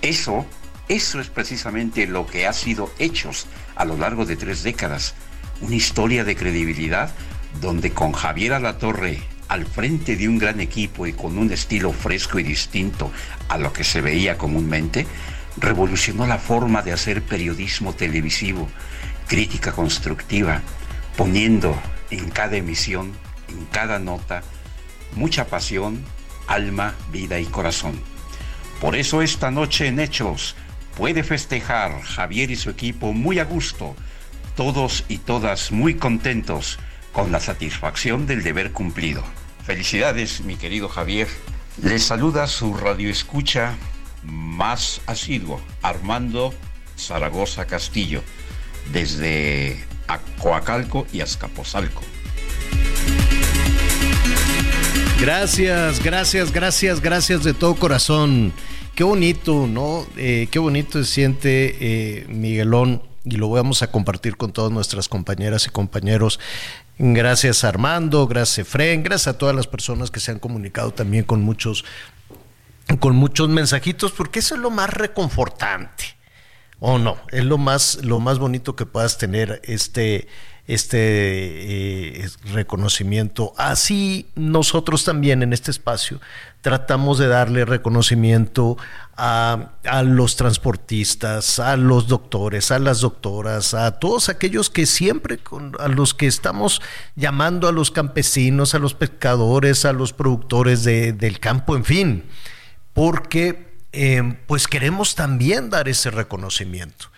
Eso, eso es precisamente lo que ha sido Hechos a lo largo de tres décadas. Una historia de credibilidad donde con Javier Alatorre al frente de un gran equipo y con un estilo fresco y distinto a lo que se veía comúnmente, revolucionó la forma de hacer periodismo televisivo, crítica constructiva, poniendo en cada emisión, en cada nota, mucha pasión, alma, vida y corazón. Por eso esta noche en Hechos puede festejar Javier y su equipo muy a gusto, todos y todas muy contentos con la satisfacción del deber cumplido. Felicidades, mi querido Javier. Les saluda su radioescucha más asiduo, Armando Zaragoza Castillo, desde Coacalco y Azcapotzalco. Gracias, gracias, gracias, gracias de todo corazón. Qué bonito, ¿no? Eh, qué bonito se siente eh, Miguelón y lo vamos a compartir con todas nuestras compañeras y compañeros. Gracias Armando, gracias Fren, gracias a todas las personas que se han comunicado también con muchos, con muchos mensajitos, porque eso es lo más reconfortante. ¿O no? Es lo más, lo más bonito que puedas tener este, este eh, reconocimiento. Así nosotros también en este espacio tratamos de darle reconocimiento a, a, los transportistas, a los doctores, a las doctoras, a todos aquellos que siempre, a los que estamos llamando a los campesinos, a los pescadores, a los productores de, del campo, en fin, porque eh, pues queremos también dar ese reconocimiento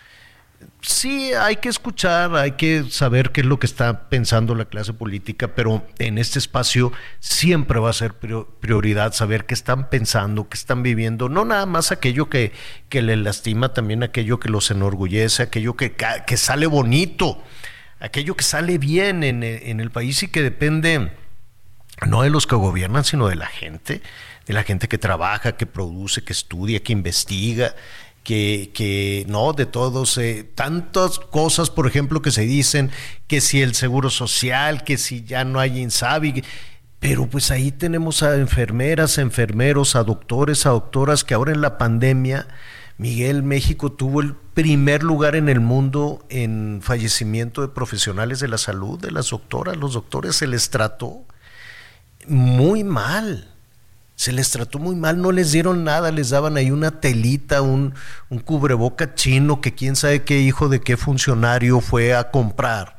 sí hay que escuchar, hay que saber qué es lo que está pensando la clase política, pero en este espacio siempre va a ser prioridad saber qué están pensando, qué están viviendo, no nada más aquello que, que les lastima, también aquello que los enorgullece, aquello que, sale bonito, aquello que sale bien en, en el país y que depende no de los que gobiernan, sino de la gente, de la gente que trabaja, que produce, que estudia, que investiga que, que no, de todos, eh, tantas cosas, por ejemplo, que se dicen, que si el seguro social, que si ya no hay INSABI, pero pues ahí tenemos a enfermeras, enfermeros, a doctores, a doctoras, que ahora en la pandemia, Miguel, México tuvo el primer lugar en el mundo en fallecimiento de profesionales de la salud, de las doctoras, los doctores se les trató muy mal se les trató muy mal, no les dieron nada, les daban ahí una telita, un, un cubreboca chino que quién sabe qué hijo de qué funcionario fue a comprar.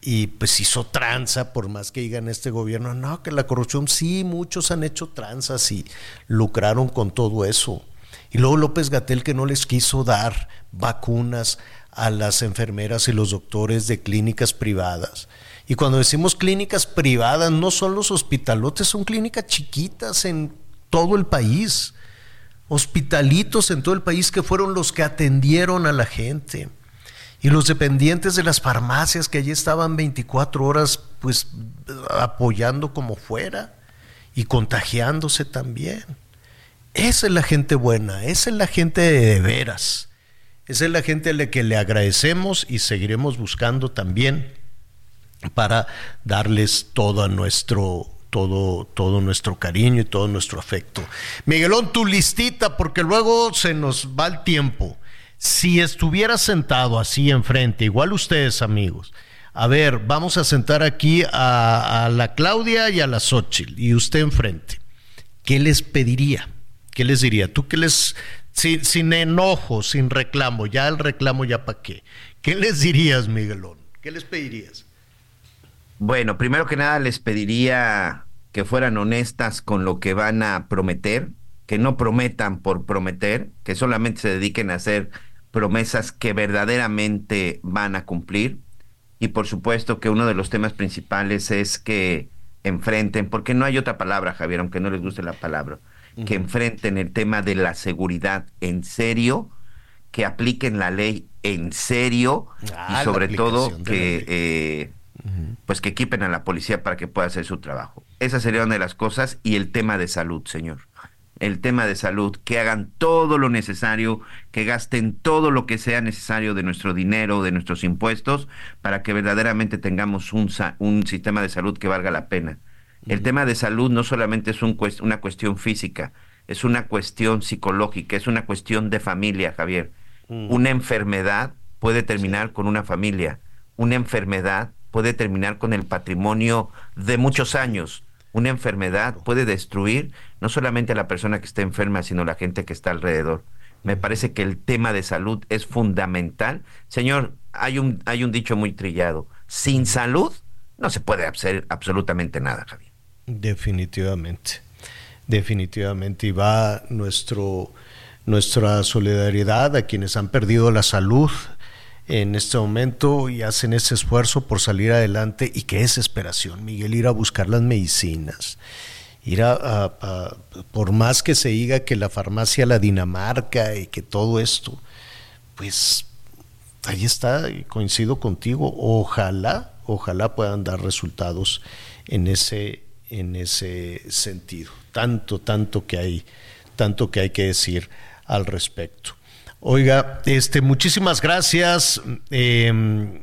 Y pues hizo tranza, por más que digan este gobierno, no, que la corrupción, sí, muchos han hecho tranzas y lucraron con todo eso. Y luego López Gatel que no les quiso dar vacunas a las enfermeras y los doctores de clínicas privadas. Y cuando decimos clínicas privadas, no son los hospitalotes, son clínicas chiquitas en todo el país. Hospitalitos en todo el país que fueron los que atendieron a la gente. Y los dependientes de las farmacias que allí estaban 24 horas, pues apoyando como fuera y contagiándose también. Esa es la gente buena, esa es la gente de veras. Esa es la gente a la que le agradecemos y seguiremos buscando también para darles todo nuestro todo, todo nuestro cariño y todo nuestro afecto. Miguelón, tu listita, porque luego se nos va el tiempo. Si estuviera sentado así enfrente, igual ustedes amigos, a ver, vamos a sentar aquí a, la Claudia y a la Xochitl, y usted enfrente, ¿qué les pediría? ¿Qué les diría? ¿Tú qué les, sin, sin enojo, sin reclamo, ya el reclamo ya para qué? ¿Qué les dirías, Miguelón? ¿Qué les pedirías? Bueno, primero que nada les pediría que fueran honestas con lo que van a prometer, que no prometan por prometer, que solamente se dediquen a hacer promesas que verdaderamente van a cumplir. y por supuesto que uno de los temas principales es que enfrenten, porque no hay otra palabra, Javier, aunque no les guste la palabra, que enfrenten el tema de la seguridad en serio, que apliquen la ley en serio Ah, y sobre la todo que pues que equipen a la policía para que pueda hacer su trabajo. Esa sería una de las cosas y el tema de salud, señor. El tema de salud, que hagan todo lo necesario, que gasten todo lo que sea necesario de nuestro dinero, de nuestros impuestos, para que verdaderamente tengamos un, un sistema de salud que valga la pena. El tema de salud no solamente es un una cuestión física, es una cuestión psicológica, es una cuestión de familia, Javier. Una enfermedad puede terminar con una familia. Una enfermedad puede terminar con el patrimonio de muchos años. Una enfermedad puede destruir no solamente a la persona que está enferma, sino la gente que está alrededor. Me parece que el tema de salud es fundamental. Señor, hay un, hay un dicho muy trillado. Sin salud no se puede hacer absolutamente nada, Javier. Definitivamente, definitivamente. Y va nuestro, nuestra solidaridad a quienes han perdido la salud en este momento y hacen ese esfuerzo por salir adelante. Y qué desesperación, Miguel, ir a buscar las medicinas. Ir a, por más que se diga que la farmacia La Dinamarca y que todo esto, pues ahí está, coincido contigo. Ojalá, ojalá puedan dar resultados en ese, en ese sentido. Tanto, tanto que hay, tanto que hay que decir al respecto. Oiga, este, muchísimas gracias. Eh,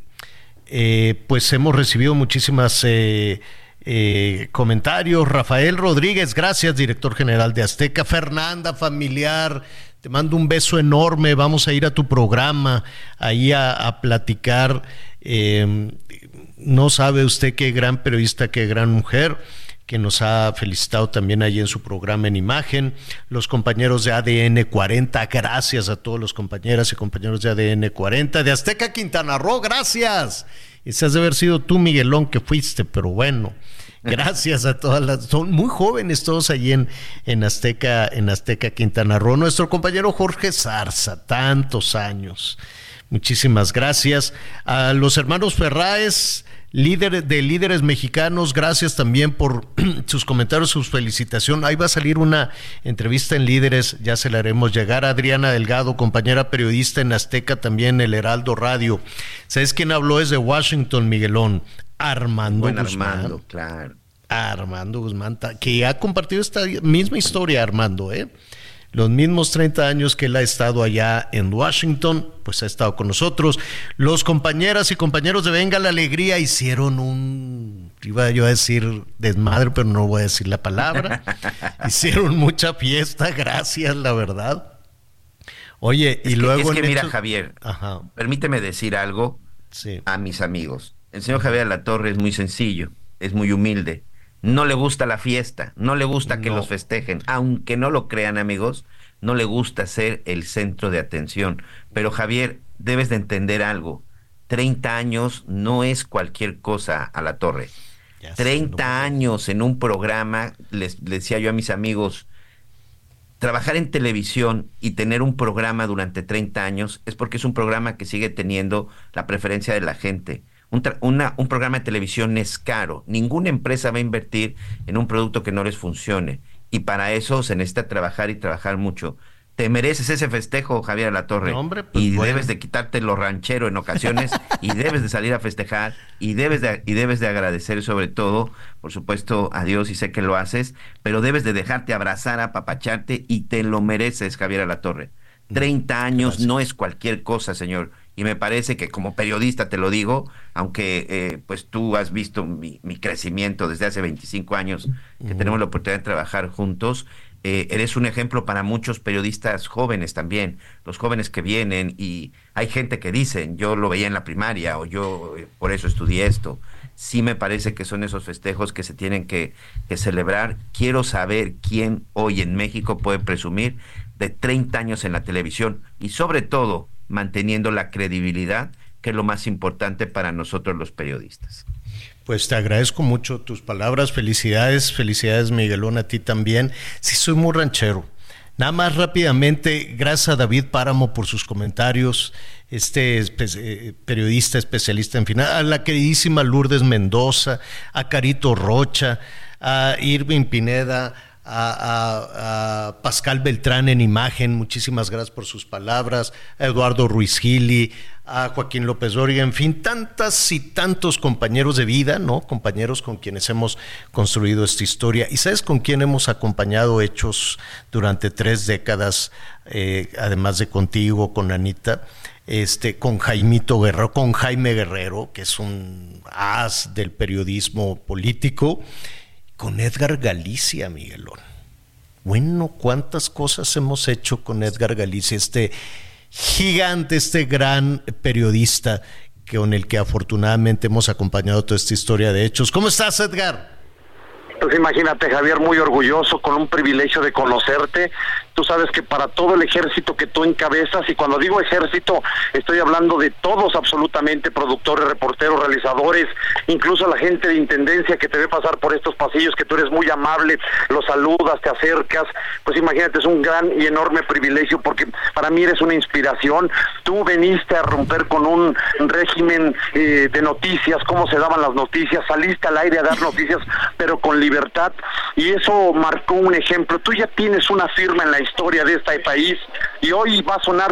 eh, pues hemos recibido muchísimas eh, eh, comentarios. Rafael Rodríguez, gracias, director general de Azteca. Fernanda, familiar, te mando un beso enorme. Vamos a ir a tu programa, ahí a, platicar. Eh, no sabe usted qué gran periodista, qué gran mujer que nos ha felicitado también ahí en su programa en imagen, los compañeros de ADN 40, gracias a todos los compañeras y compañeros de ADN 40, de Azteca Quintana Roo, gracias. Y se has de haber sido tú, Miguelón, que fuiste, pero bueno, gracias a todas las, son muy jóvenes todos allí en, en Azteca, en Azteca Quintana Roo. Nuestro compañero Jorge Zarza, tantos años. Muchísimas gracias. A los hermanos Ferráez, líder de líderes mexicanos, gracias también por sus comentarios, sus felicitaciones. Ahí va a salir una entrevista en Líderes, ya se la haremos llegar. a Adriana Delgado, compañera periodista en Azteca, también el Heraldo Radio. ¿Sabes quién habló desde Washington, Miguelón? Armando Buen Guzmán. Armando, claro. Armando Guzmán, que ha compartido esta misma historia, Armando, ¿eh? Los mismos 30 años que él ha estado allá en Washington, pues ha estado con nosotros. Los compañeras y compañeros de Venga la Alegría hicieron un, iba yo a decir desmadre, pero no voy a decir la palabra. hicieron mucha fiesta, gracias, la verdad. Oye, y que- luego... es que mira, Javier, Ajá. permíteme decir algo Sí. a mis amigos. El señor Javier Latorre es muy sencillo, es muy humilde. No le gusta la fiesta, no le gusta que No. los festejen, aunque no lo crean amigos, no le gusta ser el centro de atención. Pero Javier, debes de entender algo. 30 años no es cualquier cosa a la torre. 30 años en un programa, les, les decía yo a mis amigos, trabajar en televisión y tener un programa durante 30 años es porque es un programa que sigue teniendo la preferencia de la gente. Un, tra- una- un programa de televisión es caro. Ninguna empresa va a invertir en un producto que no les funcione. Y para eso se necesita trabajar y trabajar mucho. Te mereces ese festejo, Javier La Torre. No, hombre, pues y bueno. debes de quitarte lo ranchero en ocasiones y debes de salir a festejar y debes de, y debes de agradecer sobre todo, por supuesto, a Dios y sé que lo haces, pero debes de dejarte abrazar, apapacharte y te lo mereces, Javier La Torre. 30 años no es cualquier cosa, señor. Y me parece que como periodista te lo digo, aunque eh, pues tú has visto mi, mi crecimiento desde hace 25 años que tenemos la oportunidad de trabajar juntos, eh, eres un ejemplo para muchos periodistas jóvenes también, los jóvenes que vienen y hay gente que dicen, yo lo veía en la primaria o yo eh, por eso estudié esto. Sí me parece que son esos festejos que se tienen que, que celebrar. Quiero saber quién hoy en México puede presumir de 30 años en la televisión y sobre todo manteniendo la credibilidad, que es lo más importante para nosotros los periodistas. Pues te agradezco mucho tus palabras, felicidades, felicidades Miguelón a ti también. Sí, soy muy ranchero. Nada más rápidamente, gracias a David Páramo por sus comentarios, este eh, periodista especialista en final, a la queridísima Lourdes Mendoza, a Carito Rocha, a Irving Pineda, a, Pascal Beltrán en imagen, muchísimas gracias por sus palabras, a Eduardo Ruiz Gili, a Joaquín López Dóriga, en fin, tantas y tantos compañeros de vida, ¿no? Compañeros con quienes hemos construido esta historia. ¿Y sabes con quién hemos acompañado hechos durante tres décadas, eh, además de contigo, con Anita? Este, con Jaimito Guerrero, con Jaime Guerrero, que es un as del periodismo político, con Edgar Galicia, Miguelón. Bueno, cuántas cosas hemos hecho con Edgar Galicia, este gigante, este gran periodista con el que afortunadamente hemos acompañado toda esta historia de hechos. ¿Cómo estás, Edgar? Pues imagínate, Javier, muy orgulloso, con un privilegio de conocerte. Tú sabes que para todo el ejército que tú encabezas, y cuando digo ejército, estoy hablando de todos absolutamente, productores, reporteros, realizadores, incluso la gente de intendencia que te ve pasar por estos pasillos, que tú eres muy amable, los saludas, te acercas. Pues imagínate, es un gran y enorme privilegio porque para mí eres una inspiración. Tú veniste a romper con un régimen eh, de noticias, cómo se daban las noticias, saliste al aire a dar noticias, pero con libertad, y eso marcó un ejemplo. Tú ya tienes una firma en la historia de este país y hoy va a sonar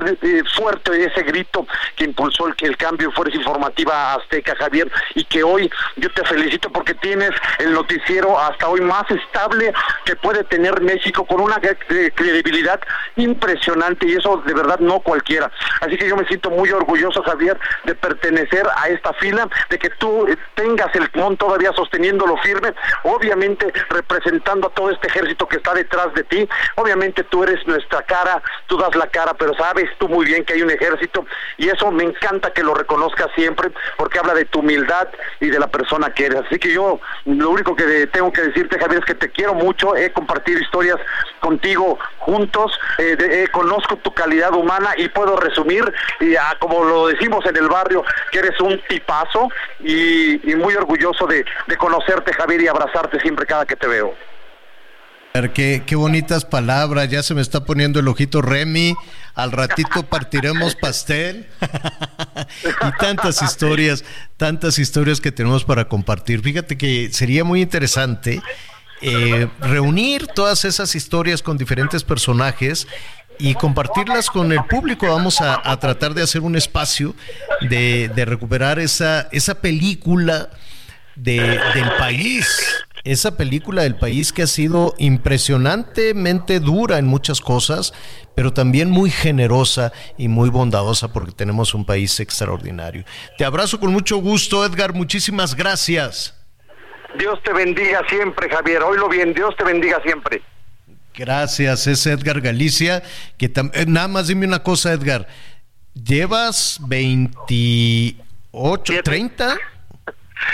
fuerte ese grito que impulsó el, el cambio de Fuerza Informativa Azteca, Javier, y que hoy yo te felicito porque tienes el noticiero hasta hoy más estable que puede tener México con una credibilidad impresionante y eso de verdad no cualquiera. Así que yo me siento muy orgulloso, Javier, de pertenecer a esta fila, de que tú tengas el timón todavía sosteniéndolo firme, obviamente representando a todo este ejército que está detrás de ti. Obviamente tú eres nuestra cara, tú das la cara, pero sabes tú muy bien que hay un ejército y eso me encanta que lo reconozcas siempre porque habla de tu humildad y de la persona que eres. Así que yo lo único que tengo que decirte, Javier, es que te quiero mucho, he compartido historias contigo juntos, eh, eh, conozco tu calidad humana y puedo resumir, como lo decimos en el barrio, que eres un tipazo y, muy orgulloso de, de conocerte, Javier, y abrazarte siempre cada que te veo. Qué, bonitas palabras, ya se me está poniendo el ojito Remy, al ratito partiremos pastel y tantas historias, tantas historias que tenemos para compartir. Fíjate que sería muy interesante eh, reunir todas esas historias con diferentes personajes y compartirlas con el público. Vamos a, tratar de hacer un espacio de, recuperar esa, película de, del país esa película del país que ha sido impresionantemente dura en muchas cosas, pero también muy generosa y muy bondadosa porque tenemos un país extraordinario. Te abrazo con mucho gusto, Edgar. Muchísimas gracias. Dios te bendiga siempre, Javier. Oílo bien, Dios te bendiga siempre. Gracias, es Edgar Galicia. Que eh, nada más dime una cosa, Edgar. ¿Llevas 28, 30?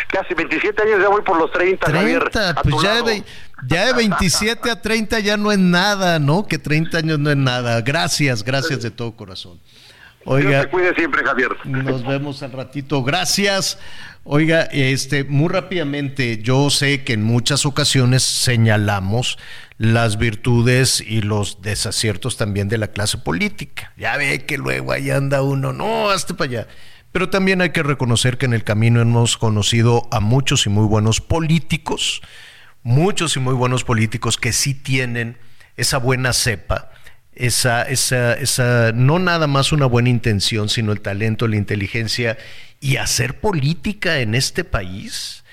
Casi 27 años, ya voy por los 30, 30 pues ya de, ya de 27 a 30 ya no es nada, ¿no? Que 30 años no es nada. Gracias, gracias de todo corazón. Oiga, cuide siempre, Javier. Nos vemos al ratito. Gracias. Oiga, este, muy rápidamente, yo sé que en muchas ocasiones señalamos las virtudes y los desaciertos también de la clase política. Ya ve que luego ahí anda uno, no, hasta para allá. Pero también hay que reconocer que en el camino hemos conocido a muchos y muy buenos políticos, muchos y muy buenos políticos que sí tienen esa buena cepa, esa, esa, esa, no nada más una buena intención, sino el talento, la inteligencia y hacer política en este país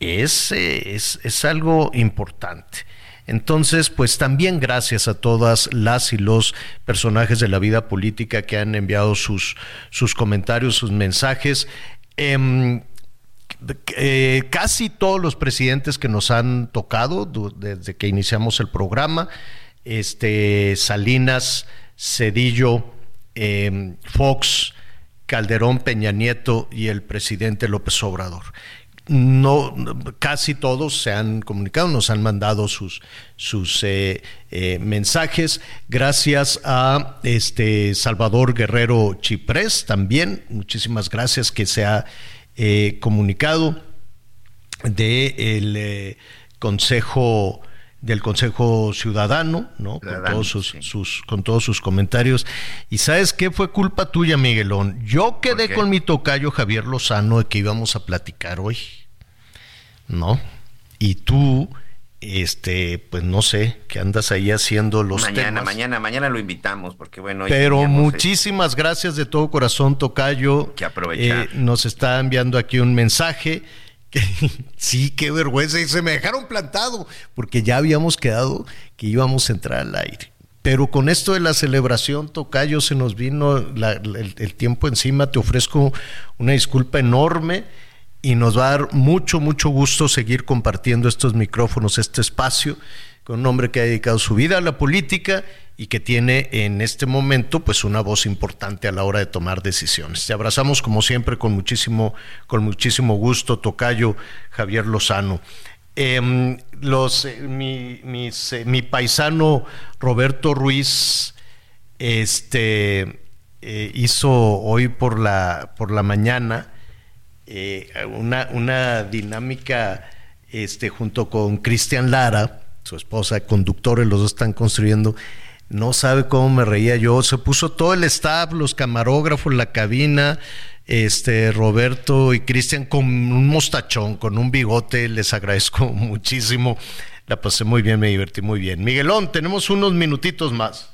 es, eh, es, es algo importante. Entonces, pues también gracias a todas las y los personajes de la vida política que han enviado sus, sus comentarios, sus mensajes. Em, eh, casi todos los presidentes que nos han tocado desde que iniciamos el programa, este, Salinas, Cedillo, em, Fox, Calderón, Peña Nieto y el presidente López Obrador no casi todos se han comunicado, nos han mandado sus, sus eh, eh, mensajes. Gracias a este Salvador Guerrero Chiprés también, muchísimas gracias que se ha eh, comunicado del Consejo del Consejo Ciudadano, ¿no? con, todos sus, sus, con todos sus comentarios. Y sabes qué fue culpa tuya, Miguelón. Yo quedé con mi tocayo Javier Lozano de que íbamos a platicar hoy, ¿no? Y tú, este, pues no sé, que andas ahí haciendo los mañana, Mañana, mañana lo invitamos, porque bueno. Pero muchísimas gracias de todo corazón, tocayo. Que aprovechar. Eh, nos está enviando aquí un mensaje sí, qué vergüenza. Y se me dejaron plantado, porque ya habíamos quedado que íbamos a entrar al aire. Pero con esto de la celebración, Tocayo, se nos vino el, tiempo encima. Te ofrezco una disculpa enorme y nos va a dar mucho, mucho gusto seguir compartiendo estos micrófonos, este espacio, con un hombre que ha dedicado su vida a la política y que tiene en este momento pues una voz importante a la hora de tomar decisiones. Te abrazamos como siempre con muchísimo, con muchísimo gusto, Tocayo Javier Lozano. Em, eh, mi, eh, mi, paisano Roberto Ruiz este, eh, hizo hoy por la, por la mañana una, una dinámica este, junto con Cristian Lara, su esposa, conductores, los dos están construyendo no sabe cómo me reía yo. Se puso todo el staff, los camarógrafos, la cabina, este Roberto y Cristian con un mostachón, con un bigote. Les agradezco muchísimo. La pasé muy bien, me divertí muy bien. Miguelón, tenemos unos minutitos más.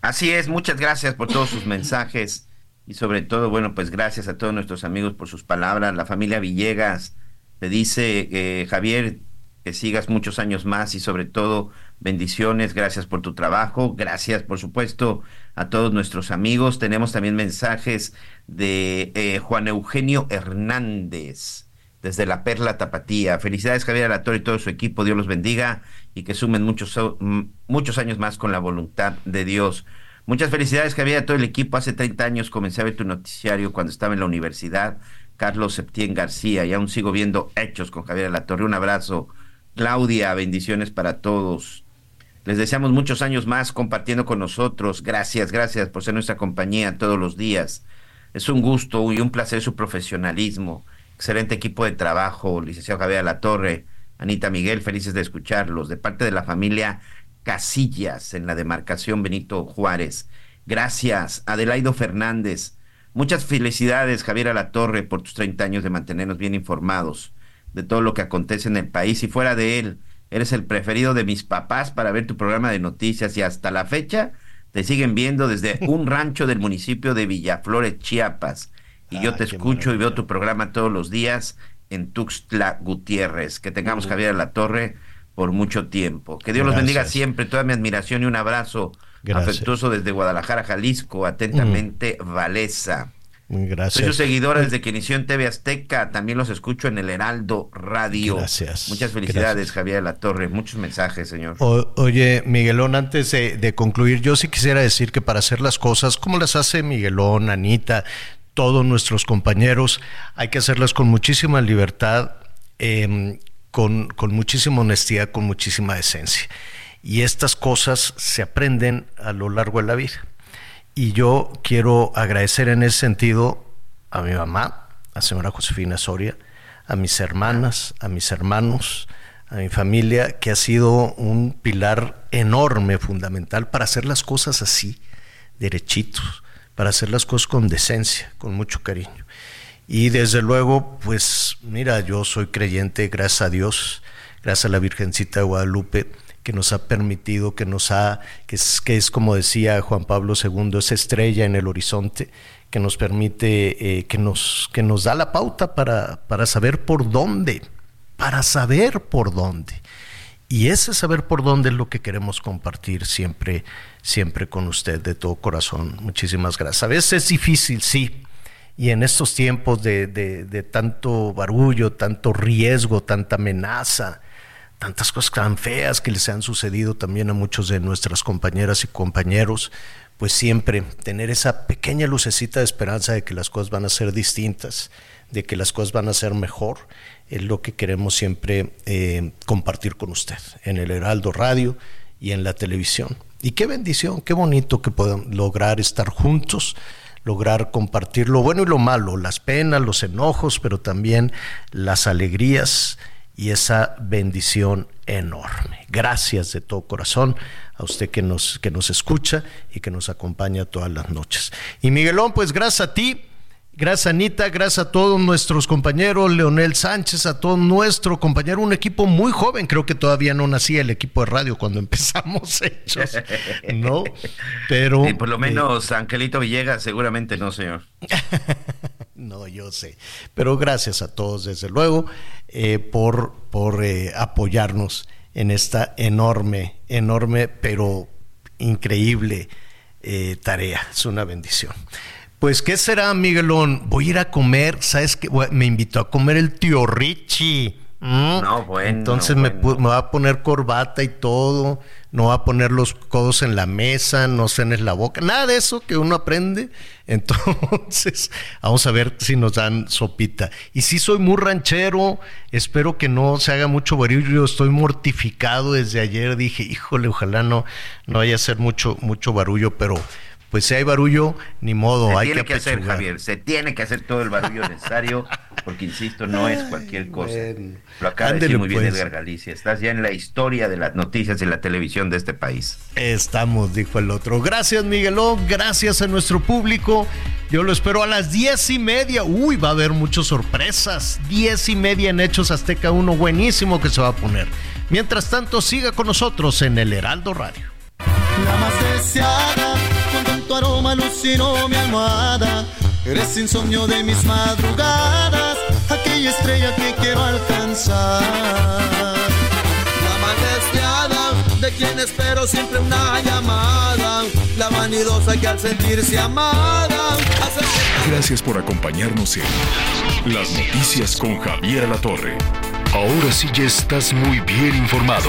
Así es, muchas gracias por todos sus mensajes y sobre todo, bueno, pues gracias a todos nuestros amigos por sus palabras. La familia Villegas te dice, eh, Javier, que sigas muchos años más y sobre todo bendiciones, gracias por tu trabajo, gracias por supuesto a todos nuestros amigos. Tenemos también mensajes de eh, Juan Eugenio Hernández desde la Perla Tapatía. Felicidades Javier Alator y todo su equipo, Dios los bendiga y que sumen muchos, muchos años más con la voluntad de Dios. Muchas felicidades Javier a todo el equipo. Hace 30 años comencé a ver tu noticiario cuando estaba en la universidad. Carlos Septién García y aún sigo viendo hechos con Javier Alatorre. Un abrazo Claudia, bendiciones para todos. Les deseamos muchos años más compartiendo con nosotros. Gracias, gracias por ser nuestra compañía todos los días. Es un gusto y un placer su profesionalismo. Excelente equipo de trabajo, licenciado Javier La Torre, Anita Miguel, felices de escucharlos. De parte de la familia Casillas en la demarcación Benito Juárez. Gracias, Adelaido Fernández. Muchas felicidades, Javier La Torre, por tus 30 años de mantenernos bien informados de todo lo que acontece en el país y fuera de él. Eres el preferido de mis papás para ver tu programa de noticias y hasta la fecha te siguen viendo desde un rancho del municipio de Villaflores, Chiapas. Y yo ah, te escucho y veo tu programa todos los días en Tuxtla Gutiérrez. Que tengamos Javier La Torre por mucho tiempo. Que Dios los bendiga siempre. Toda mi admiración y un abrazo afectuoso desde Guadalajara, Jalisco. Atentamente, Valesa. Gracias. Soy su seguidora desde que inició en TV Azteca. También los escucho en el Heraldo Radio. Gracias. Muchas felicidades, Javier de la Torre. Muchos mensajes, señor. oye, Miguelón, antes de, concluir, yo sí quisiera decir que para hacer las cosas, como las hace Miguelón, Anita, todos nuestros compañeros, hay que hacerlas con muchísima libertad, em, con, con muchísima honestidad, con muchísima decencia. Y estas cosas se aprenden a lo largo de la vida. Y yo quiero agradecer en ese sentido a mi mamá, a señora Josefina Soria, a mis hermanas, a mis hermanos, a mi familia, que ha sido un pilar enorme, fundamental, para hacer las cosas así, derechitos, para hacer las cosas con decencia, con mucho cariño. Y desde luego, pues mira, yo soy creyente, gracias a Dios, gracias a la Virgencita de Guadalupe, que nos ha permitido, que nos ha, que es, que es como decía Juan Pablo II, esa estrella en el horizonte que nos permite, eh, que, nos, que nos da la pauta para, para saber por dónde, para saber por dónde. Y ese saber por dónde es lo que queremos compartir siempre, siempre con usted de todo corazón. Muchísimas gracias. A veces es difícil, sí. Y en estos tiempos de, tanto barullo, tanto riesgo, tanta amenaza, tantas cosas tan feas que les han sucedido también a muchos de nuestras compañeras y compañeros, pues siempre tener esa pequeña lucecita de esperanza de que las cosas van a ser distintas, de que las cosas van a ser mejor, es lo que queremos siempre eh, compartir con usted en el Heraldo Radio y en la televisión. Y qué bendición, qué bonito que puedan lograr estar juntos, lograr compartir lo bueno y lo malo, las penas, los enojos, pero también las alegrías y esa bendición enorme. Gracias de todo corazón a usted que nos, que nos escucha y que nos acompaña todas las noches. Y Miguelón, pues gracias a ti. Gracias Anita, gracias a todos nuestros compañeros, Leonel Sánchez, a todo nuestro compañero, un equipo muy joven, creo que todavía no nacía el equipo de radio cuando empezamos hechos, ¿no? Pero... Sí, por lo menos Angelito Villegas, seguramente no, señor. no, yo sé, pero gracias a todos, desde luego, eh, por, por eh, apoyarnos en esta enorme, enorme, pero increíble eh, tarea. Es una bendición. Pues, ¿qué será, Miguelón? Voy a ir a comer, ¿sabes qué? Me invitó a comer el tío Richie. No, bueno. Entonces Me, me, va a poner corbata y todo, no va a poner los codos en la mesa, no cenes la boca, nada de eso que uno aprende. Entonces, vamos a ver si nos dan sopita. Y sí soy muy ranchero, espero que no se haga mucho barullo, estoy mortificado desde ayer, dije, híjole, ojalá no, no vaya a ser mucho, mucho barullo, pero pues si hay barullo, ni modo, se hay tiene que, que hacer, Javier, se tiene que hacer todo el barullo necesario, porque insisto, no es cualquier cosa. Bueno. Lo acaba de decir muy bien pues. Edgar Galicia, estás ya en la historia de las noticias de la televisión de este país. Estamos, dijo el otro. Gracias, Miguelón, gracias a nuestro público. Yo lo espero a las diez y media. Uy, va a haber muchas sorpresas. Diez y media en Hechos Azteca 1, buenísimo que se va a poner. Mientras tanto, siga con nosotros en el Heraldo Radio. La más deseada, aroma alucinó mi almohada. Eres insomnio de mis madrugadas, aquella estrella que quiero alcanzar. La más deseada, de quien espero siempre una llamada. La vanidosa que al sentirse amada hace. Gracias por acompañarnos en Las Noticias con Javier Alatorre. Ahora sí ya estás muy bien informado.